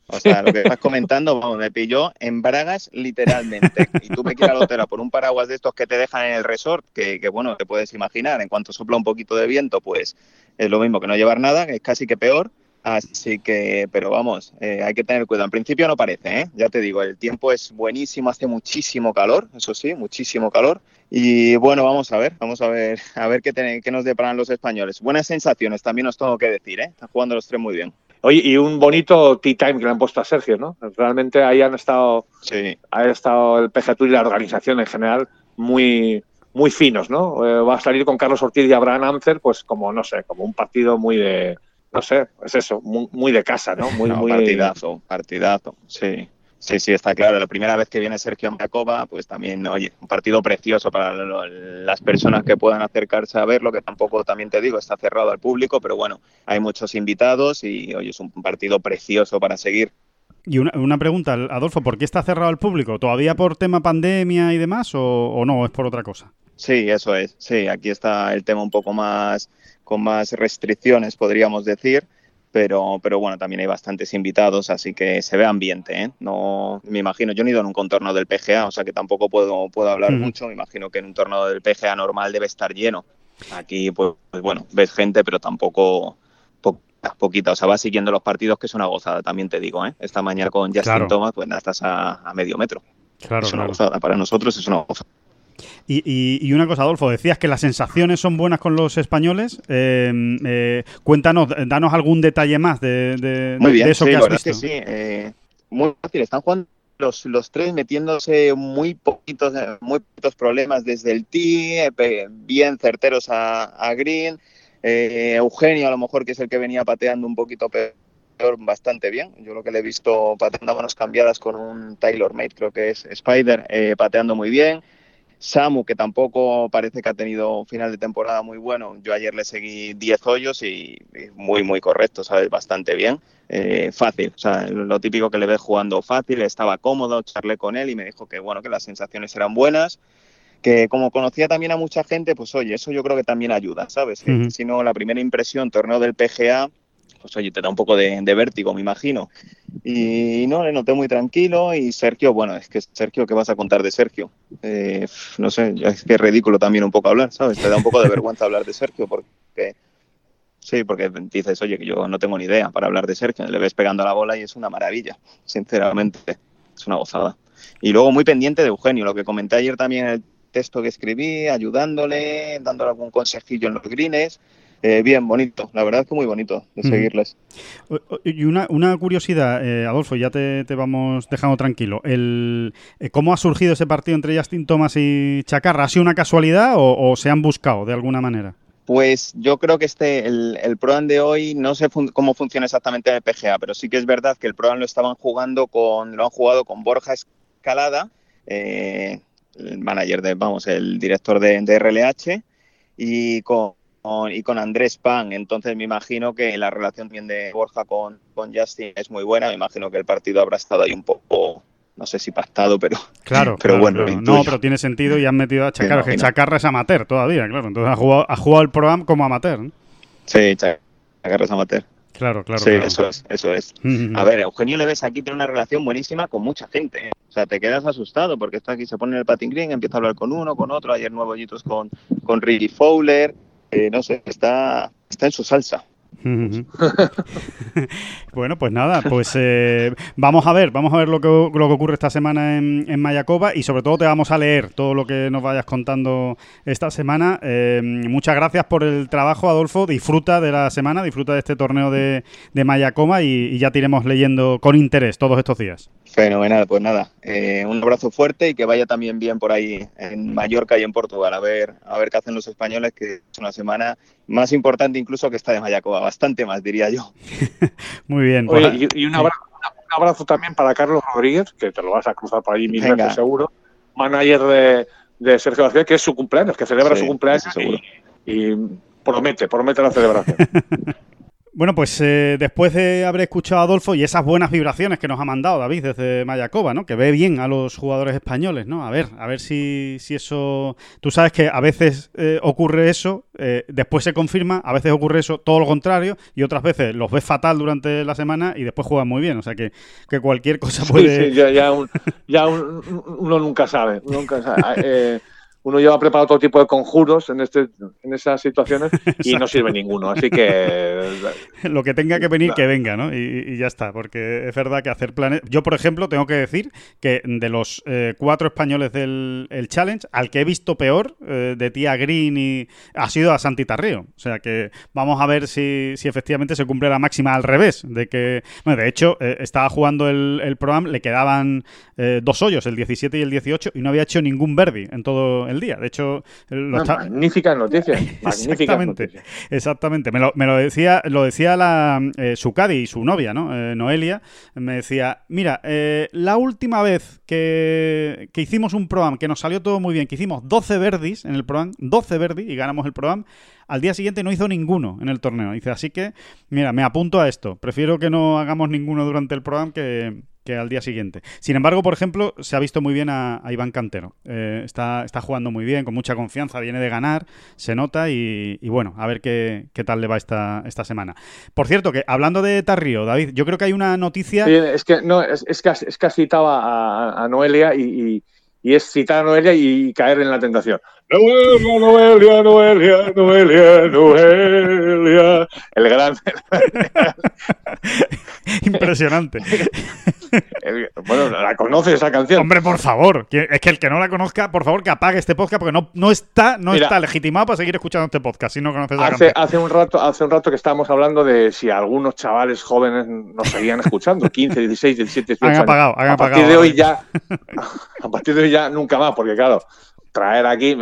O sea, lo que estás comentando, vamos, me pilló en bragas literalmente. Y tú me quieres la por un paraguas de estos que te dejan en el resort, que, que, bueno, te puedes imaginar, en cuanto sopla un poquito de viento, pues es lo mismo que no llevar nada, que es casi que peor. Así que, pero vamos, eh, hay que tener cuidado. En principio no parece, ¿eh? ya te digo, el tiempo es buenísimo, hace muchísimo calor, eso sí, muchísimo calor. Y bueno, vamos a ver, vamos a ver, a ver qué, qué nos deparan los españoles. Buenas sensaciones, también os tengo que decir, ¿eh? Están jugando los tres muy bien. Oye, y un bonito tea time que le han puesto a Sergio, ¿no? Realmente ahí han estado, sí. ha estado el PGA y la organización en general muy, muy finos, ¿no? Eh, va a salir con Carlos Ortiz y Abraham Ancer, pues como, no sé, como un partido muy de, no sé, es eso, muy, de casa, ¿no? Muy, muy... Partidazo, partidazo, sí. Sí, sí, está claro. La primera vez que viene Sergio Macoba, pues también, oye, un partido precioso para las personas que puedan acercarse a verlo, que tampoco, también te digo, está cerrado al público, pero bueno, hay muchos invitados y, oye, es un partido precioso para seguir. Y una, pregunta, Adolfo, ¿por qué está cerrado al público? ¿Todavía por tema pandemia y demás o, o no? ¿Es por otra cosa? Sí, eso es. Sí, aquí está el tema un poco más con más restricciones, podríamos decir pero, pero bueno, también hay bastantes invitados, así que se ve ambiente, ¿eh? No, me imagino, yo no he ido en un contorno del PGA, o sea que tampoco puedo, puedo hablar mucho, me imagino que en un torneo del PGA normal debe estar lleno. Aquí, pues, pues bueno, ves gente, pero tampoco poquita, o sea, vas siguiendo los partidos, que es una gozada, también te digo, ¿eh? Esta mañana con Justin Thomas, pues estás a, medio metro. Claro, es una gozada, para nosotros es una gozada. Y, una cosa, Adolfo, decías que las sensaciones son buenas con los españoles. Em, eh, cuéntanos, danos algún detalle más de, eso que has visto. sí, eh, muy fácil. Están jugando los, los tres metiéndose muy poquitos, muy poquitos problemas desde el tee, bien certeros a, Green. Eh, Eugenio, a lo mejor, que es el que venía pateando un poquito peor, bastante bien. Yo lo que le he visto pateando manos cambiadas con un Taylor Mate, creo que es Spider, pateando muy bien. Samu, que tampoco parece que ha tenido un final de temporada muy bueno. Yo ayer le seguí 10 hoyos y, muy, muy correcto, ¿sabes? Bastante bien. Eh, fácil, o sea, lo típico que le ves jugando fácil, estaba cómodo, charlé con él y me dijo que, bueno, que las sensaciones eran buenas. Que como conocía también a mucha gente, pues oye, eso yo creo que también ayuda, ¿sabes? Si no, la primera impresión, torneo del PGA, pues oye, te da un poco de, vértigo, me imagino. Y no, le noté muy tranquilo y Sergio, bueno, es que Sergio, ¿qué vas a contar de Sergio? Eh, no sé, es que es ridículo también un poco hablar, ¿sabes? Te da un poco de vergüenza hablar de Sergio porque... Sí, porque dices, oye, que yo no tengo ni idea para hablar de Sergio. Le ves pegando la bola y es una maravilla, sinceramente. Es una gozada. Y luego muy pendiente de Eugenio, lo que comenté ayer también en el texto que escribí, ayudándole, dándole algún consejillo en los greens eh, bien, bonito, la verdad es que muy bonito de seguirles. Y una, curiosidad, eh, Adolfo, ya te, vamos dejando tranquilo. El, eh, ¿Cómo ha surgido ese partido entre Justin Thomas y Chacarra? ¿Ha sido una casualidad o, se han buscado de alguna manera? Pues yo creo que este, el, el Proan de hoy, no sé cómo funciona exactamente en el PGA, pero sí que es verdad que el Proan lo estaban jugando con, lo han jugado con Borja Escalada, el manager de, vamos, el director de, de RLH, y con y con Andrés Pan. Entonces me imagino que la relación también de Borja con, con Justin es muy buena. Me imagino que el partido habrá estado ahí un poco, no sé si pactado, pero, claro, pero bueno. No, pero tiene sentido y han metido a Chacarra, que Chacarra es amateur todavía, claro. Entonces ha jugado, ha jugado el programa como amateur. Sí, Chacarra es amateur. Claro, claro. Sí, eso es, eso es. A ver, Eugenio Leves aquí tiene una relación buenísima con mucha gente. ¿eh? O sea, te quedas asustado porque está aquí, se pone en el patin green, empieza a hablar con uno, con otro. Ayer nuevo con, con Ricky Fowler no sé, está, está en su salsa. bueno, pues nada, pues eh, vamos a ver, vamos a ver lo que, lo que ocurre esta semana en, en, Mayacoba y sobre todo te vamos a leer todo lo que nos vayas contando esta semana. Eh, muchas gracias por el trabajo, Adolfo. Disfruta de la semana, disfruta de este torneo de, de Mayacoba y ya te iremos leyendo con interés todos estos días. Fenomenal, pues nada, eh, un abrazo fuerte y que vaya también bien por ahí en Mallorca y en Portugal, a ver, a ver qué hacen los españoles, que es una semana más importante incluso que esta de Mayacoba, bastante más diría yo. Muy bien. Pues y, un, abrazo, también para Carlos Rodríguez, que te lo vas a cruzar por allí mil veces seguro, manager de, Sergio García, que es su cumpleaños, que celebra su cumpleaños y, y promete, promete la celebración. Bueno, pues eh, después de haber escuchado a Adolfo y esas buenas vibraciones que nos ha mandado David desde Mayacoba, ¿no? Que ve bien a los jugadores españoles, ¿no? A ver, a ver si, si eso... Tú sabes que a veces eh, ocurre eso, eh, después se confirma, a veces ocurre eso, todo lo contrario, y otras veces los ves fatal durante la semana y después juegan muy bien. O sea que, que cualquier cosa puede... Sí, sí ya, ya, uno nunca sabe, nunca sabe. uno lleva preparado todo tipo de conjuros en, este, en esas situaciones y no sirve ninguno. Así que. Lo que tenga que venir, que venga, ¿no? Y, ya está, porque es verdad que hacer planes. Yo, por ejemplo, tengo que decir que de los eh, cuatro españoles del Challenge, al que he visto peor, eh, de Tía Green, y ha sido a Santi Tarrío. O sea que vamos a ver si, si efectivamente se cumple la máxima al revés. De que. Bueno, de hecho, eh, estaba jugando el, el programa, le quedaban dos hoyos, el 17 y el 18, y no había hecho ningún verdi en todo el día. De hecho, lo está... magníficas noticias. exactamente, exactamente. Me lo, me lo, decía, lo decía la eh, su y su novia, ¿no? Eh, Noelia, me decía, mira, eh, la última vez que, que, hicimos un programa que nos salió todo muy bien, que hicimos 12 verdis en el programa, 12 verdis y ganamos el programa, al día siguiente no hizo ninguno en el torneo. Dice, así que, mira, me apunto a esto. Prefiero que no hagamos ninguno durante el programa que, que al día siguiente. Sin embargo, por ejemplo, se ha visto muy bien a, Iván Cantero. Eh, está, está jugando muy bien, con mucha confianza, viene de ganar, se nota y, bueno, a ver qué, qué, tal le va esta, esta semana. Por cierto, que hablando de Tarrio, David, yo creo que hay una noticia... es que, no, es, es que, es que has citado a, Noelia y, y, es citar a Noelia y caer en la tentación. Noelia, Noelia, Noelia, Noelia, Noelia. El gran. Impresionante. bueno, ¿la conoces esa canción? Hombre, por favor. Es que el que no la conozca, por favor, que apague este podcast porque no, no, está, no está legitimado para seguir escuchando este podcast si no conoces la hace, canción. Hace un, rato, hace un rato que estábamos hablando de si algunos chavales jóvenes nos seguían escuchando, 15, 16, 17, 18 Han apagado, han a apagado. Partir de hoy ya, a partir de hoy ya nunca más, porque claro, traer aquí,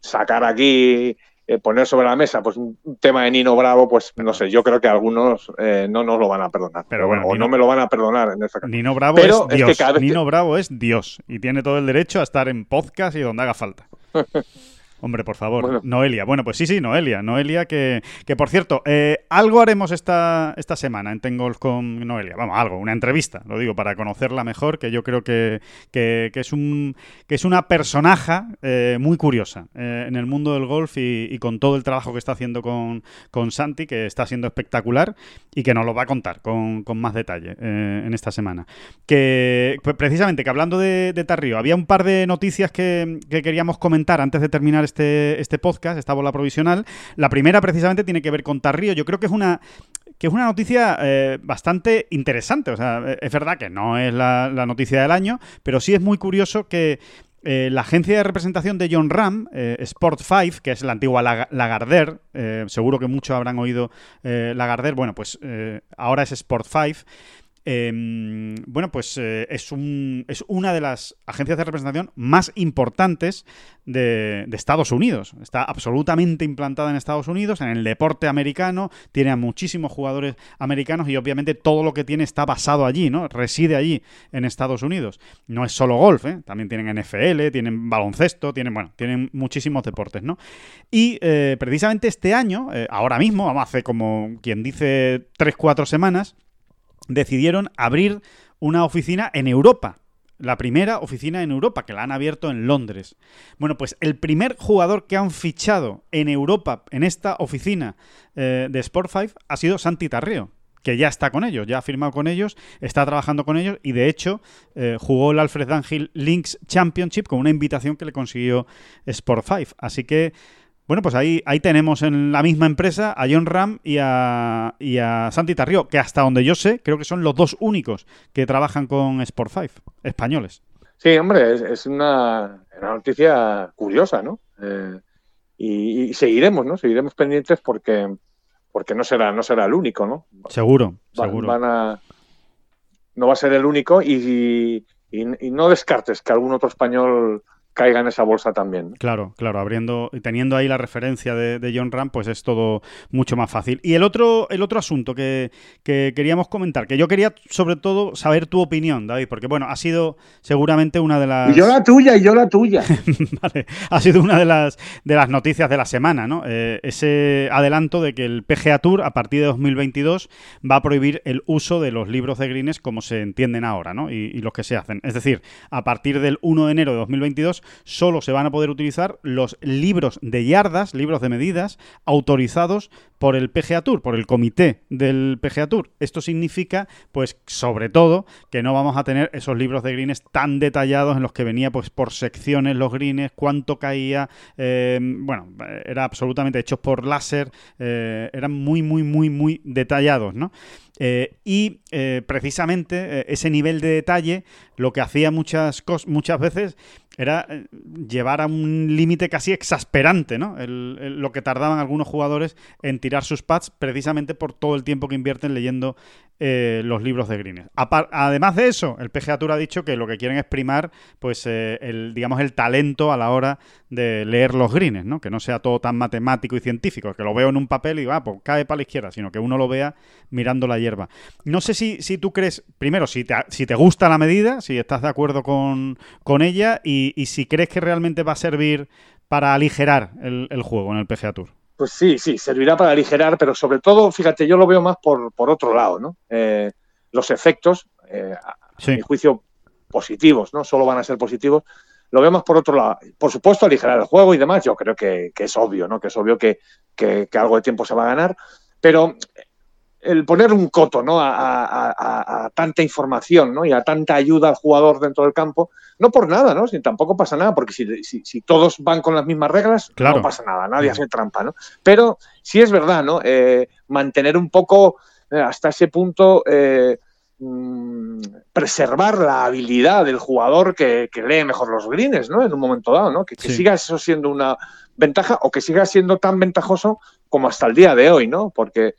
sacar aquí, eh, poner sobre la mesa pues un tema de Nino Bravo, pues no sé, yo creo que algunos eh, no nos lo van a perdonar. Pero bueno, o no me lo van a perdonar en esta Nino Bravo es Dios. Nino Bravo es Dios y tiene todo el derecho a estar en podcast y donde haga falta. Hombre, por favor, Noelia. Bueno, pues sí, sí, Noelia. Noelia, que, que por cierto, eh, algo haremos esta, esta semana en Tengol con Noelia. Vamos, algo, una entrevista, lo digo, para conocerla mejor, que yo creo que, que, es, un, que es una personaja eh, muy curiosa eh, en el mundo del golf y, con todo el trabajo que está haciendo con, con, Santi, que está siendo espectacular y que nos lo va a contar con, con más detalle en esta semana. Que pues, precisamente, que hablando de, de Tarrío, había un par de noticias que, que queríamos comentar antes de terminar este, este podcast, esta bola provisional. La primera precisamente tiene que ver con Tarrío. Yo creo que es una que es una noticia eh, bastante interesante. O sea, eh, es verdad que no es la, noticia del año, pero sí es muy curioso que eh, la agencia de representación de John Ram, Sport 5, que es la antigua Lagardère, seguro que muchos habrán oído Lagardère, bueno, pues ahora es Sport 5. Em, bueno, pues eh, es, un, es una de las agencias de representación más importantes de, Estados Unidos. Está absolutamente implantada en Estados Unidos, en el deporte americano, tiene a muchísimos jugadores americanos y obviamente todo lo que tiene está basado allí, ¿no? Reside allí en Estados Unidos. No es solo golf, ¿eh? también tienen NFL, tienen baloncesto, tienen, bueno, tienen muchísimos deportes, ¿no? Y eh, precisamente este año, ahora mismo, hace como quien dice 3-4 semanas, decidieron abrir una oficina en Europa. La primera oficina en Europa, que la han abierto en Londres. Bueno, pues el primer jugador que han fichado en Europa, en esta oficina eh, de Sport 5, ha sido Santi Tarreo, que ya está con ellos, ya ha firmado con ellos, está trabajando con ellos y de hecho eh, jugó el Alfred Dunhill Links Championship con una invitación que le consiguió Sport 5. Así que bueno, pues ahí, ahí tenemos en la misma empresa a John Ram y a, y a Santi Tarrio, que hasta donde yo sé, creo que son los dos únicos que trabajan con Sport 5, españoles. Sí, hombre, es, una, noticia curiosa, ¿no? Eh, y, seguiremos, ¿no? Seguiremos pendientes porque, porque no será, no será el único, ¿no? Seguro, seguro. no va a ser el único y, y no descartes que algún otro español caiga en esa bolsa también. Claro, claro, abriendo y teniendo ahí la referencia de, John Ram, pues es todo mucho más fácil. Y el otro, el otro asunto que, queríamos comentar, que yo quería sobre todo saber tu opinión, David, porque bueno, ha sido seguramente una de las. Y yo la tuya, y yo la tuya. vale, ha sido una de las de las noticias de la semana, ¿no? Eh, ese adelanto de que el PGA Tour a partir de 2022 va a prohibir el uso de los libros de greens como se entienden ahora, ¿no? Y, y los que se hacen. Es decir, a partir del 1 de enero de 2022 solo se van a poder utilizar los libros de yardas, libros de medidas, autorizados por el PGA Tour, por el comité del PGA Tour. Esto significa, pues, sobre todo, que no vamos a tener esos libros de greens tan detallados en los que venía, pues, por secciones los greens, cuánto caía, eh, bueno, era absolutamente hechos por láser, eh, eran muy, muy, muy, muy detallados, ¿no? Eh, y precisamente ese nivel de detalle lo que hacía muchas, muchas veces era llevar a un límite casi exasperante, ¿no? lo que tardaban algunos jugadores en tirar sus pads precisamente por todo el tiempo que invierten leyendo eh, los libros de Greenes. Además de eso, el PGA Tour ha dicho que lo que quieren es primar, pues, eh, el, digamos, el talento a la hora de leer los Greenes, ¿no? Que no sea todo tan matemático y científico, que lo veo en un papel y va, ah, pues cae para la izquierda, sino que uno lo vea mirando la hierba. No sé si, si tú crees, primero, si te, si te gusta la medida, si estás de acuerdo con, ella y, si crees que realmente va a servir para aligerar el, el juego en el PGA Tour. Pues sí, sí, servirá para aligerar, pero sobre todo, fíjate, yo lo veo más por, por otro lado, ¿no? Eh, los efectos, eh, a mi juicio, positivos, ¿no? Solo van a ser positivos. Lo veo más por otro lado. Por supuesto, aligerar el juego y demás, yo creo que, es obvio, ¿no? Que es obvio que, algo de tiempo se va a ganar, pero el poner un coto ¿no? A, tanta información ¿no? y a tanta ayuda al jugador dentro del campo, no por nada, ¿no? Si tampoco pasa nada, porque si, todos van con las mismas reglas, no pasa nada, nadie hace trampa, ¿no? Pero sí es verdad, ¿no? Eh, mantener un poco eh, hasta ese punto eh, mm, preservar la habilidad del jugador que, lee mejor los greens, ¿no? En un momento dado, ¿no? Que, siga eso siendo una ventaja o que siga siendo tan ventajoso como hasta el día de hoy, ¿no? Porque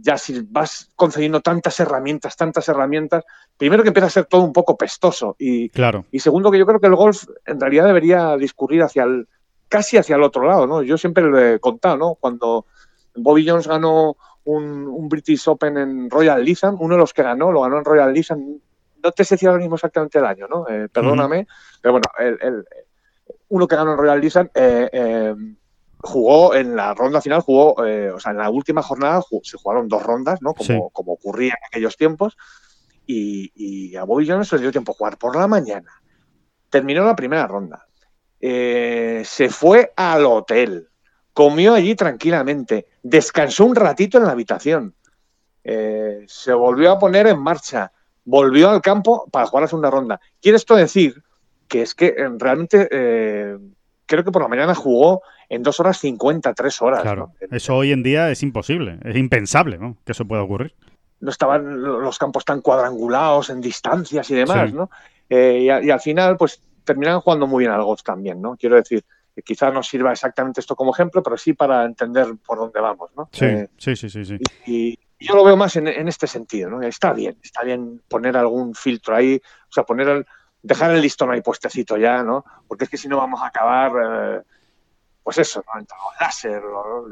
ya si vas concediendo tantas herramientas, tantas herramientas, primero que empieza a ser todo un poco pestoso y, claro. y segundo que yo creo que el golf en realidad debería discurrir hacia el, casi hacia el otro lado, ¿no? Yo siempre lo he contado, ¿no? Cuando Bobby Jones ganó un, British Open en Royal Lissan, uno de los que ganó, lo ganó en Royal Lissan, no te sé si ahora mismo exactamente el año, ¿no? Eh, perdóname, pero bueno, el, uno que ganó en Royal Lissan eh, eh, jugó en la ronda final, jugó, eh, o sea, en la última jornada se jugaron dos rondas, ¿no? Como, como ocurría en aquellos tiempos. Y, a Bobby Jones le dio tiempo a jugar por la mañana. Terminó la primera ronda. Eh, se fue al hotel. Comió allí tranquilamente. Descansó un ratito en la habitación. Eh, se volvió a poner en marcha. Volvió al campo para jugar la segunda ronda. Quiere esto decir que es que realmente creo que por la mañana jugó en dos horas 50, tres horas. Claro, eso hoy en día es imposible, es impensable que eso pueda ocurrir. No estaban los campos tan cuadrangulados en distancias y demás, ¿no? Eh, y, al final, pues terminan jugando muy bien al golf también, ¿no? Quiero decir, que quizás no sirva exactamente esto como ejemplo, pero sí para entender por dónde vamos, ¿no? Sí, eh, sí, sí, sí. Y, yo lo veo más en, este sentido, ¿no? Está bien, está bien poner algún filtro ahí, o sea, poner el, dejar el listón ahí puestecito ya, ¿no? Porque es que si no vamos a acabar... Eh, pues eso, ¿no? los láser,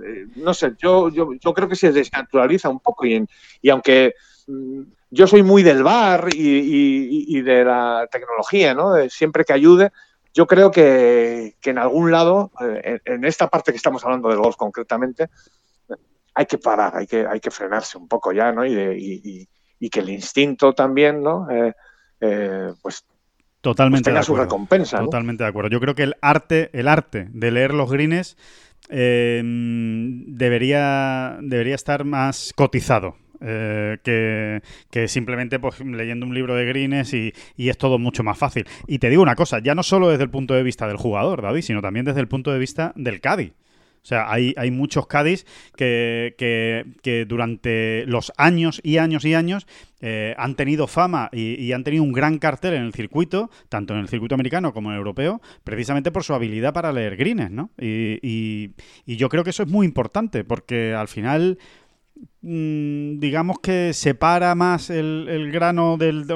eh, no sé, yo, yo, yo, creo que se desnaturaliza un poco y, y aunque mm, yo soy muy del bar y, de la tecnología, ¿no? siempre que ayude, yo creo que, en algún lado, eh, en, esta parte que estamos hablando de golf concretamente, hay que parar, hay que, hay que frenarse un poco ya, ¿no? Y, que el instinto también, ¿no? Pues Totalmente pues su recompensa. Totalmente de acuerdo. Yo creo que el arte, el arte de leer los greens em, debería, debería estar más cotizado. Eh, que, simplemente pues, leyendo un libro de greens y, y, es todo mucho más fácil. Y te digo una cosa, ya no solo desde el punto de vista del jugador, David, sino también desde el punto de vista del Cádiz. O sea, hay, hay muchos Cádiz que, que, durante los años y años y años eh, han tenido fama y, han tenido un gran cartel en el circuito, tanto en el circuito americano como en el europeo, precisamente por su habilidad para leer greens, ¿no? y, y yo creo que eso es muy importante, porque al final digamos que separa más el, grano del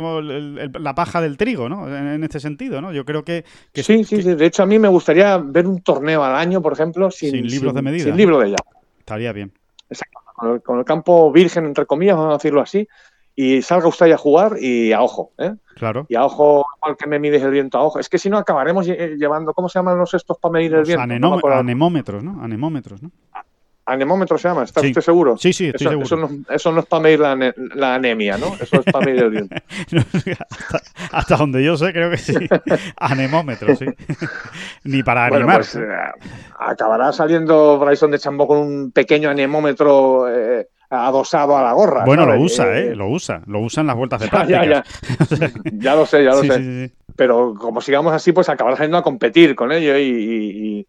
la paja del trigo, ¿no? En, este sentido, ¿no? Yo creo que, sí, sí, sí. De hecho, a mí me gustaría ver un torneo al año, por ejemplo, sin, libros de medida. Sin libro de ella. Estaría bien. Exacto. Con el, campo virgen, entre comillas, vamos a decirlo así, y salga usted a jugar y a ojo, ¿eh? Claro. Y a ojo, igual que me mides el viento a ojo. Es que si no acabaremos llevando, ¿cómo se llaman los estos para medir el viento? anemómetros, ¿no? Anemómetros, ¿no? Anemómetro se llama, ¿está usted seguro? Sí, sí, estoy eso, seguro. Eso no, es para medir la, anemia, ¿no? Eso es para medir el viento. hasta, donde yo sé, creo que sí. Anemómetro, sí. Ni para animar. Pues, eh, acabará saliendo Bryson de Chambó con un pequeño anemómetro eh, adosado a la gorra. Bueno, lo usa, ¿eh? Lo usa. Lo usa en las vueltas de práctica. Ya, ya. ya lo sé, ya lo sé. Pero como sigamos así, pues acabará saliendo a competir con ello y y,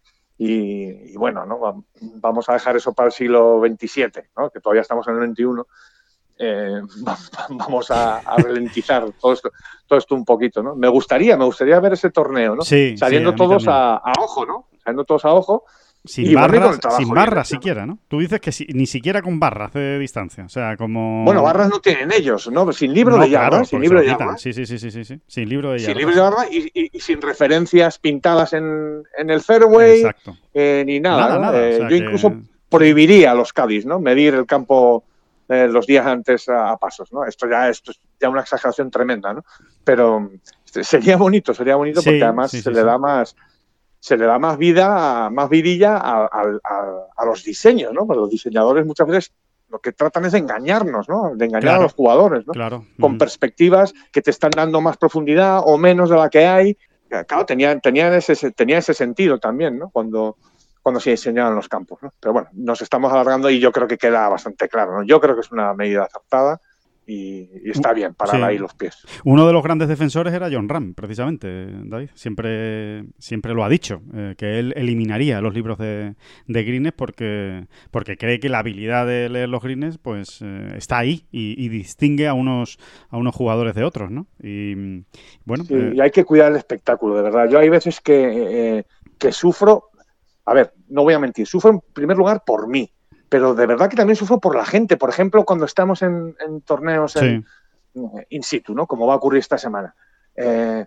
bueno, ¿no? vamos a dejar eso para el siglo XXVII, ¿no? que todavía estamos en el XXI. Eh, vamos a, ralentizar todo esto, todo esto un poquito, ¿no? Me gustaría, me gustaría ver ese torneo, ¿no? Saliendo todos a, ojo, ¿no? Saliendo todos a ojo sin barras, sin barras siquiera, ¿no? Tú dices que ni siquiera con barras de distancia, o sea, como... Bueno, barras no tienen ellos, ¿no? Sin libro de yarda, sin libro de yarda. Sí, sí, sí, sí, sí, sin libro de yarda. Sin libro de yarda y, sin referencias pintadas en, el fairway, eh, ni nada, eh, yo incluso prohibiría a los Cádiz, ¿no? Medir el campo eh, los días antes a, pasos, ¿no? Esto ya, esto es ya una exageración tremenda, ¿no? Pero este, sería bonito, sería bonito porque además se le da más se le da más vida, más vidilla a, los diseños, ¿no? Pues los diseñadores muchas veces lo que tratan es de engañarnos, ¿no? De engañar a los jugadores, ¿no? Claro. Con perspectivas que te están dando más profundidad o menos de la que hay. Claro, tenía, tenía, ese, tenía ese sentido también, ¿no? Cuando, cuando se diseñaban los campos. ¿no? Pero bueno, nos estamos alargando y yo creo que queda bastante claro. ¿no? Yo creo que es una medida acertada y, está bien para ahí los pies. Uno de los grandes defensores era John Ram, precisamente, David. Siempre, siempre lo ha dicho, eh, que él eliminaría los libros de, de porque, porque cree que la habilidad de leer los Grines pues, eh, está ahí y, distingue a unos, a unos jugadores de otros, ¿no? Y bueno. Eh, y hay que cuidar el espectáculo, de verdad. Yo hay veces que, que sufro, a ver, no voy a mentir, sufro en primer lugar por mí pero de verdad que también sufro por la gente. Por ejemplo, cuando estamos en, torneos in situ, ¿no? Como va a ocurrir esta semana. Eh,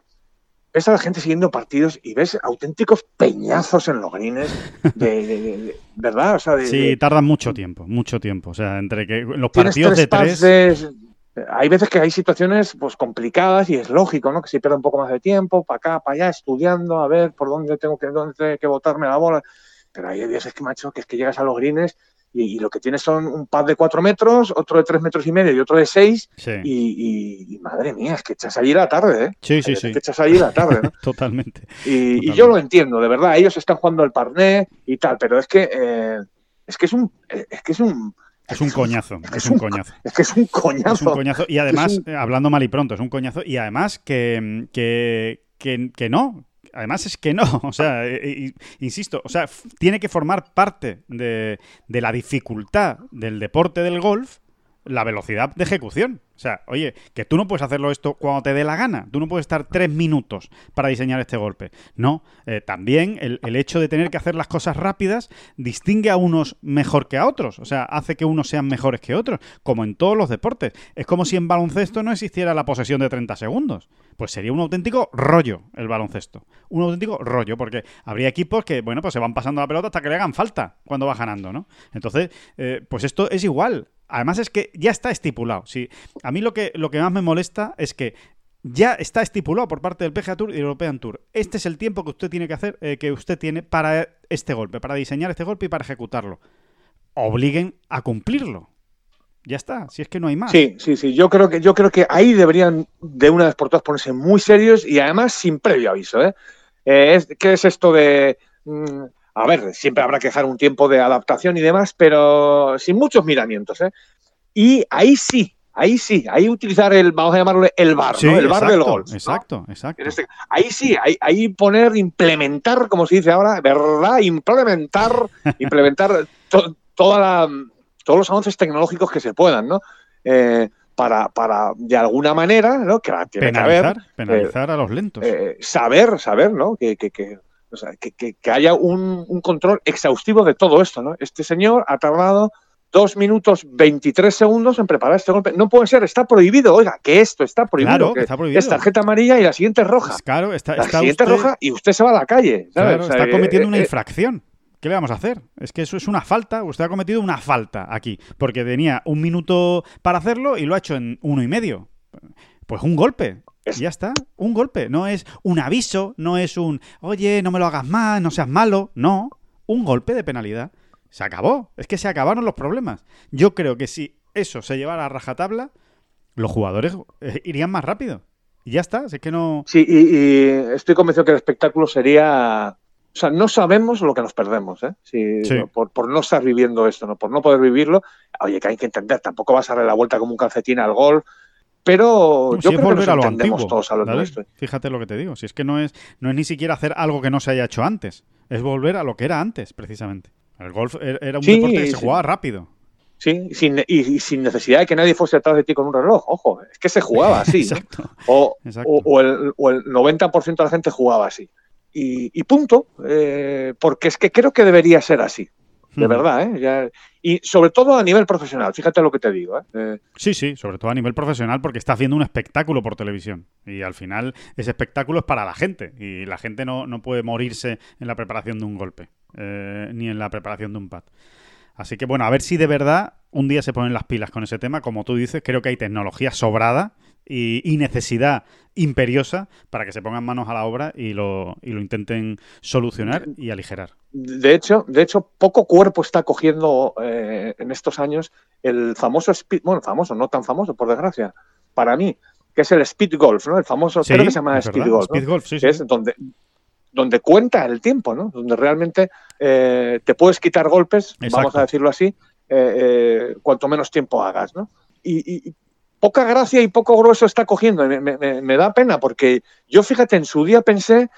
ves a la gente siguiendo partidos y ves auténticos peñazos en los greens de, verdad o sí tardan mucho tiempo mucho tiempo o sea entre que los partidos de tres hay veces que hay situaciones pues complicadas y es lógico no que se pierda un poco más de tiempo para acá para allá estudiando a ver por dónde tengo que dónde tengo que botarme la bola pero hay días que macho que es que llegas a los greens y, lo que tienes son un pad de cuatro metros, otro de tres metros y medio y otro de seis. Y, madre mía, es que echas allí la tarde, ¿eh? Sí, sí, sí. Es que echas allí la tarde, ¿no? Totalmente. Y, yo lo entiendo, de verdad. Ellos están jugando el parné y tal, pero es que, eh, es que es un. Es que es un es un coñazo, es, un, coñazo. Es que es un coñazo. Es un coñazo. Y además, hablando mal y pronto, es un coñazo. Y además que, que, que, que no, además es que no, o sea, eh, eh, insisto, o sea, tiene que formar parte de, de la dificultad del deporte del golf la velocidad de ejecución. O sea, oye, que tú no puedes hacerlo esto cuando te dé la gana. Tú no puedes estar tres minutos para diseñar este golpe. No, eh, también el, hecho de tener que hacer las cosas rápidas distingue a unos mejor que a otros. O sea, hace que unos sean mejores que otros, como en todos los deportes. Es como si en baloncesto no existiera la posesión de 30 segundos. Pues sería un auténtico rollo el baloncesto. Un auténtico rollo, porque habría equipos que, bueno, pues se van pasando la pelota hasta que le hagan falta cuando va ganando, ¿no? Entonces, eh, pues esto es igual. Además es que ya está estipulado. Sí, a mí lo que, lo que más me molesta es que ya está estipulado por parte del PGA Tour y European Tour. Este es el tiempo que usted tiene que hacer, eh, que usted tiene para este golpe, para diseñar este golpe y para ejecutarlo. Obliguen a cumplirlo. Ya está, si es que no hay más. Sí, sí, sí. Yo creo que, yo creo que ahí deberían de una vez por todas ponerse muy serios y además sin previo aviso. ¿eh? eh ¿Qué es esto de mm, a ver, siempre habrá que dejar un tiempo de adaptación y demás, pero sin muchos miramientos. ¿eh? Y ahí sí, ahí sí, ahí utilizar el, vamos a llamarlo el bar, ¿no? El bar del gol. Exacto, exacto. Este, ahí sí, ahí, ahí, poner, implementar, como se dice ahora, ¿verdad? Implementar, implementar toda la, todos los avances tecnológicos que se puedan, ¿no? Eh, para, para, de alguna manera, ¿no? Que tiene penalizar, que haber, penalizar a los lentos. Eh, saber, saber, ¿no? que, que, que o sea, que, haya un, control exhaustivo de todo esto, ¿no? Este señor ha tardado dos minutos 23 segundos en preparar este golpe. No puede ser, está prohibido. Oiga, que esto está prohibido. está prohibido. Es tarjeta amarilla y la siguiente es roja. Pues claro, está, la siguiente roja y usted se va a la calle. está cometiendo eh, una eh, infracción. ¿Qué le vamos a hacer? Es que eso es una falta. Usted ha cometido una falta aquí. Porque tenía un minuto para hacerlo y lo ha hecho en uno y medio. Pues un golpe. Ya está, un golpe. No es un aviso, no es un, oye, no me lo hagas más, no seas malo. No, un golpe de penalidad. Se acabó. Es que se acabaron los problemas. Yo creo que si eso se llevara a rajatabla, los jugadores eh, irían más rápido. Y ya está, es que no. Sí, y, estoy convencido que el espectáculo sería. O sea, no sabemos lo que nos perdemos, ¿eh? por, por, no estar viviendo esto, ¿no? Por no poder vivirlo. Oye, que hay que entender, tampoco vas a darle la vuelta como un calcetín al golf pero yo creo que lo antiguo, todos a lo Fíjate lo que te digo. Si es que no es, no es ni siquiera hacer algo que no se haya hecho antes. Es volver a lo que era antes, precisamente. El golf er, era un deporte que se jugaba rápido. Sí, sin, y, sin necesidad de que nadie fuese atrás de ti con un reloj. Ojo, es que se jugaba así. Exacto. O, O, el, o, el, 90% de la gente jugaba así. Y, punto. Eh, porque es que creo que debería ser así. De verdad, ¿eh? y sobre todo a nivel profesional, fíjate lo que te digo. ¿eh? ¿eh? Sí, sí, sobre todo a nivel profesional porque estás viendo un espectáculo por televisión. Y al final ese espectáculo es para la gente. Y la gente no, no puede morirse en la preparación de un golpe, eh, ni en la preparación de un pad. Así que bueno, a ver si de verdad un día se ponen las pilas con ese tema. Como tú dices, creo que hay tecnología sobrada y, necesidad imperiosa para que se pongan manos a la obra y lo, y lo intenten solucionar y aligerar. De hecho, de hecho, poco cuerpo está cogiendo eh, en estos años el famoso speed, bueno, famoso, no tan famoso, por desgracia, para mí, que es el speed golf, ¿no? El famoso, creo que se llama speed golf. Speed golf, sí, Es donde, donde cuenta el tiempo, ¿no? Donde realmente eh, te puedes quitar golpes, vamos a decirlo así, eh, cuanto menos tiempo hagas, ¿no? Y, poca gracia y poco grueso está cogiendo. Me, da pena porque yo, fíjate, en su día pensé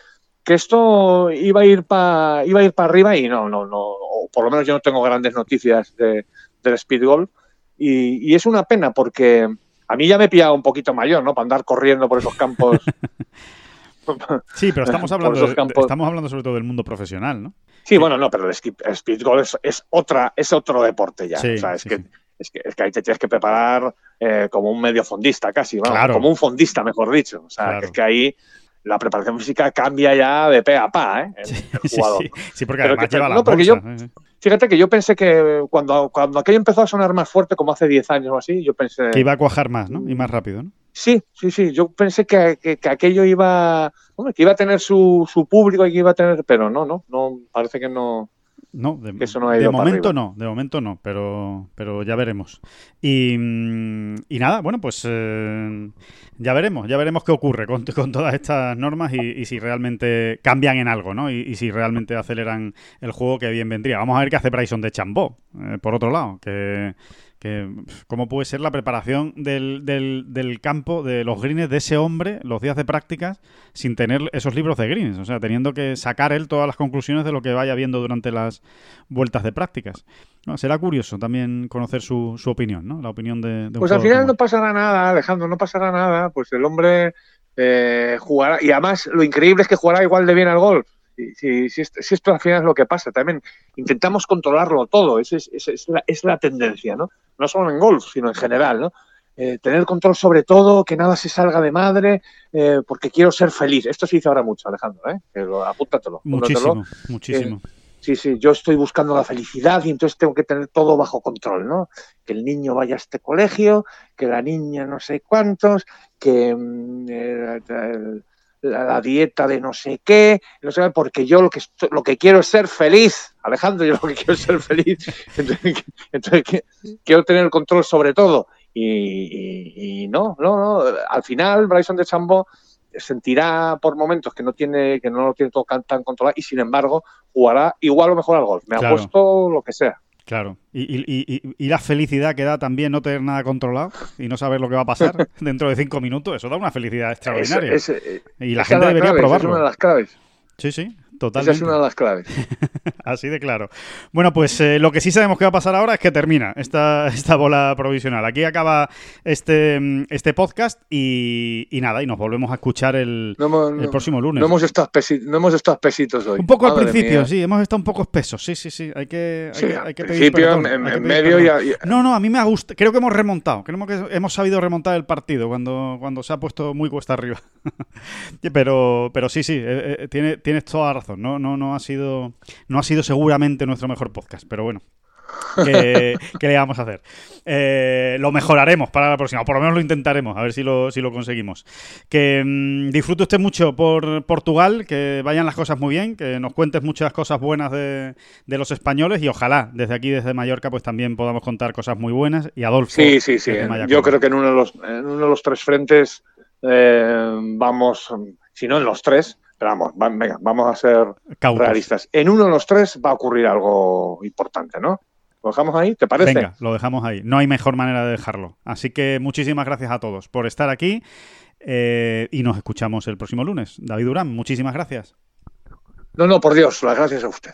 que esto iba a ir para iba a ir para arriba y no, no, no, o por lo menos yo no tengo grandes noticias de, del speed golf y, y es una pena porque a mí ya me he pillado un poquito mayor, ¿no? Para andar corriendo por esos campos. sí, pero estamos hablando, estamos hablando sobre todo del mundo profesional, ¿no? Sí, bueno, no, pero el speed golf es, otra, es otro deporte ya. o sea, es, que, es, que, es, que, ahí te tienes que preparar eh, como un medio fondista casi, como un fondista, mejor dicho. O sea, que es que ahí la preparación física cambia ya de pe a pa, ¿eh? El, jugador. Sí, porque además lleva la bolsa, Fíjate que yo pensé que cuando, cuando aquello empezó a sonar más fuerte, como hace 10 años o así, yo pensé... Que iba a cuajar más, ¿no? Y más rápido, ¿no? Sí, sí, sí. Yo pensé que, que, aquello iba... que iba a tener su, su público y que iba a tener... Pero no, no, no, parece que no... No, de, momento no, de momento no, pero, pero ya veremos. Y, mm, y nada, bueno, pues eh, ya veremos, ya veremos qué ocurre con, con todas estas normas y, si realmente cambian en algo, ¿no? Y, si realmente aceleran el juego que bien vendría. Vamos a ver qué hace Bryson de Chambó, eh, por otro lado, que cómo puede ser la preparación del, del, campo, de los greens de ese hombre, los días de prácticas, sin tener esos libros de greens, o sea, teniendo que sacar él todas las conclusiones de lo que vaya viendo durante las vueltas de prácticas. será curioso también conocer su, su opinión, ¿no? La opinión de... pues al final no pasará nada, Alejandro, no pasará nada, pues el hombre eh, jugará, y además lo increíble es que jugará igual de bien al golf si, si, esto, al final es lo que pasa, también intentamos controlarlo todo, es, es, es, la, es la, tendencia, ¿no? No solo en golf, sino en general, ¿no? Eh, tener control sobre todo, que nada se salga de madre, eh, porque quiero ser feliz. Esto se dice ahora mucho, Alejandro, ¿eh? apúntatelo. Muchísimo, muchísimo. sí, sí, yo estoy buscando la felicidad y entonces tengo que tener todo bajo control, ¿no? Que el niño vaya a este colegio, que la niña no sé cuántos, que mm, el, la, dieta de no sé qué, no sé, porque yo lo que, lo que quiero es ser feliz, Alejandro, yo lo que quiero es ser feliz, entonces, quiero tener el control sobre todo. Y, no, no, no, al final Bryson de Chambo sentirá por momentos que no tiene que no lo tiene todo tan, controlado y sin embargo jugará igual o mejor al golf. Me ha puesto lo que sea. Claro. Y, la felicidad que da también no tener nada controlado y no saber lo que va a pasar dentro de cinco minutos, eso da una felicidad extraordinaria. y la gente debería probarlo. Es una de las claves. Sí, sí. Esa es una de las claves. Así de claro. Bueno, pues eh, lo que sí sabemos que va a pasar ahora es que termina esta, esta bola provisional. Aquí acaba este, este podcast y, nada, y nos volvemos a escuchar el, el próximo lunes. No hemos, estado espesitos, no hemos estado espesitos hoy. Un poco al principio, sí, hemos estado un poco espesos. Sí, sí, sí. Hay que, hay que, pedir principio, en, medio y, No, no, a mí me ha gustado. Creo que hemos remontado. Creo que hemos sabido remontar el partido cuando, cuando se ha puesto muy cuesta arriba. pero, pero sí, sí, eh, eh, tiene, tienes toda la razón. No, no, no ha sido, no ha sido seguramente nuestro mejor podcast, pero bueno. ¿Qué, le vamos a hacer? Eh, lo mejoraremos para la próxima, o por lo menos lo intentaremos, a ver si lo, si lo conseguimos. Que mm, disfrute usted mucho por Portugal, que vayan las cosas muy bien, que nos cuentes muchas cosas buenas de, los españoles y ojalá desde aquí, desde Mallorca, pues también podamos contar cosas muy buenas. Y Adolfo. Sí, sí, sí. Yo creo que en uno de los, en uno de los tres frentes eh, vamos, si no en los tres, pero vamos, venga, vamos a ser realistas. En uno de los tres va a ocurrir algo importante, ¿no? ¿Lo dejamos ahí? ¿Te parece? Venga, lo dejamos ahí. No hay mejor manera de dejarlo. Así que muchísimas gracias a todos por estar aquí eh, y nos escuchamos el próximo lunes. David Durán, muchísimas gracias. No, no, por Dios, las gracias a usted.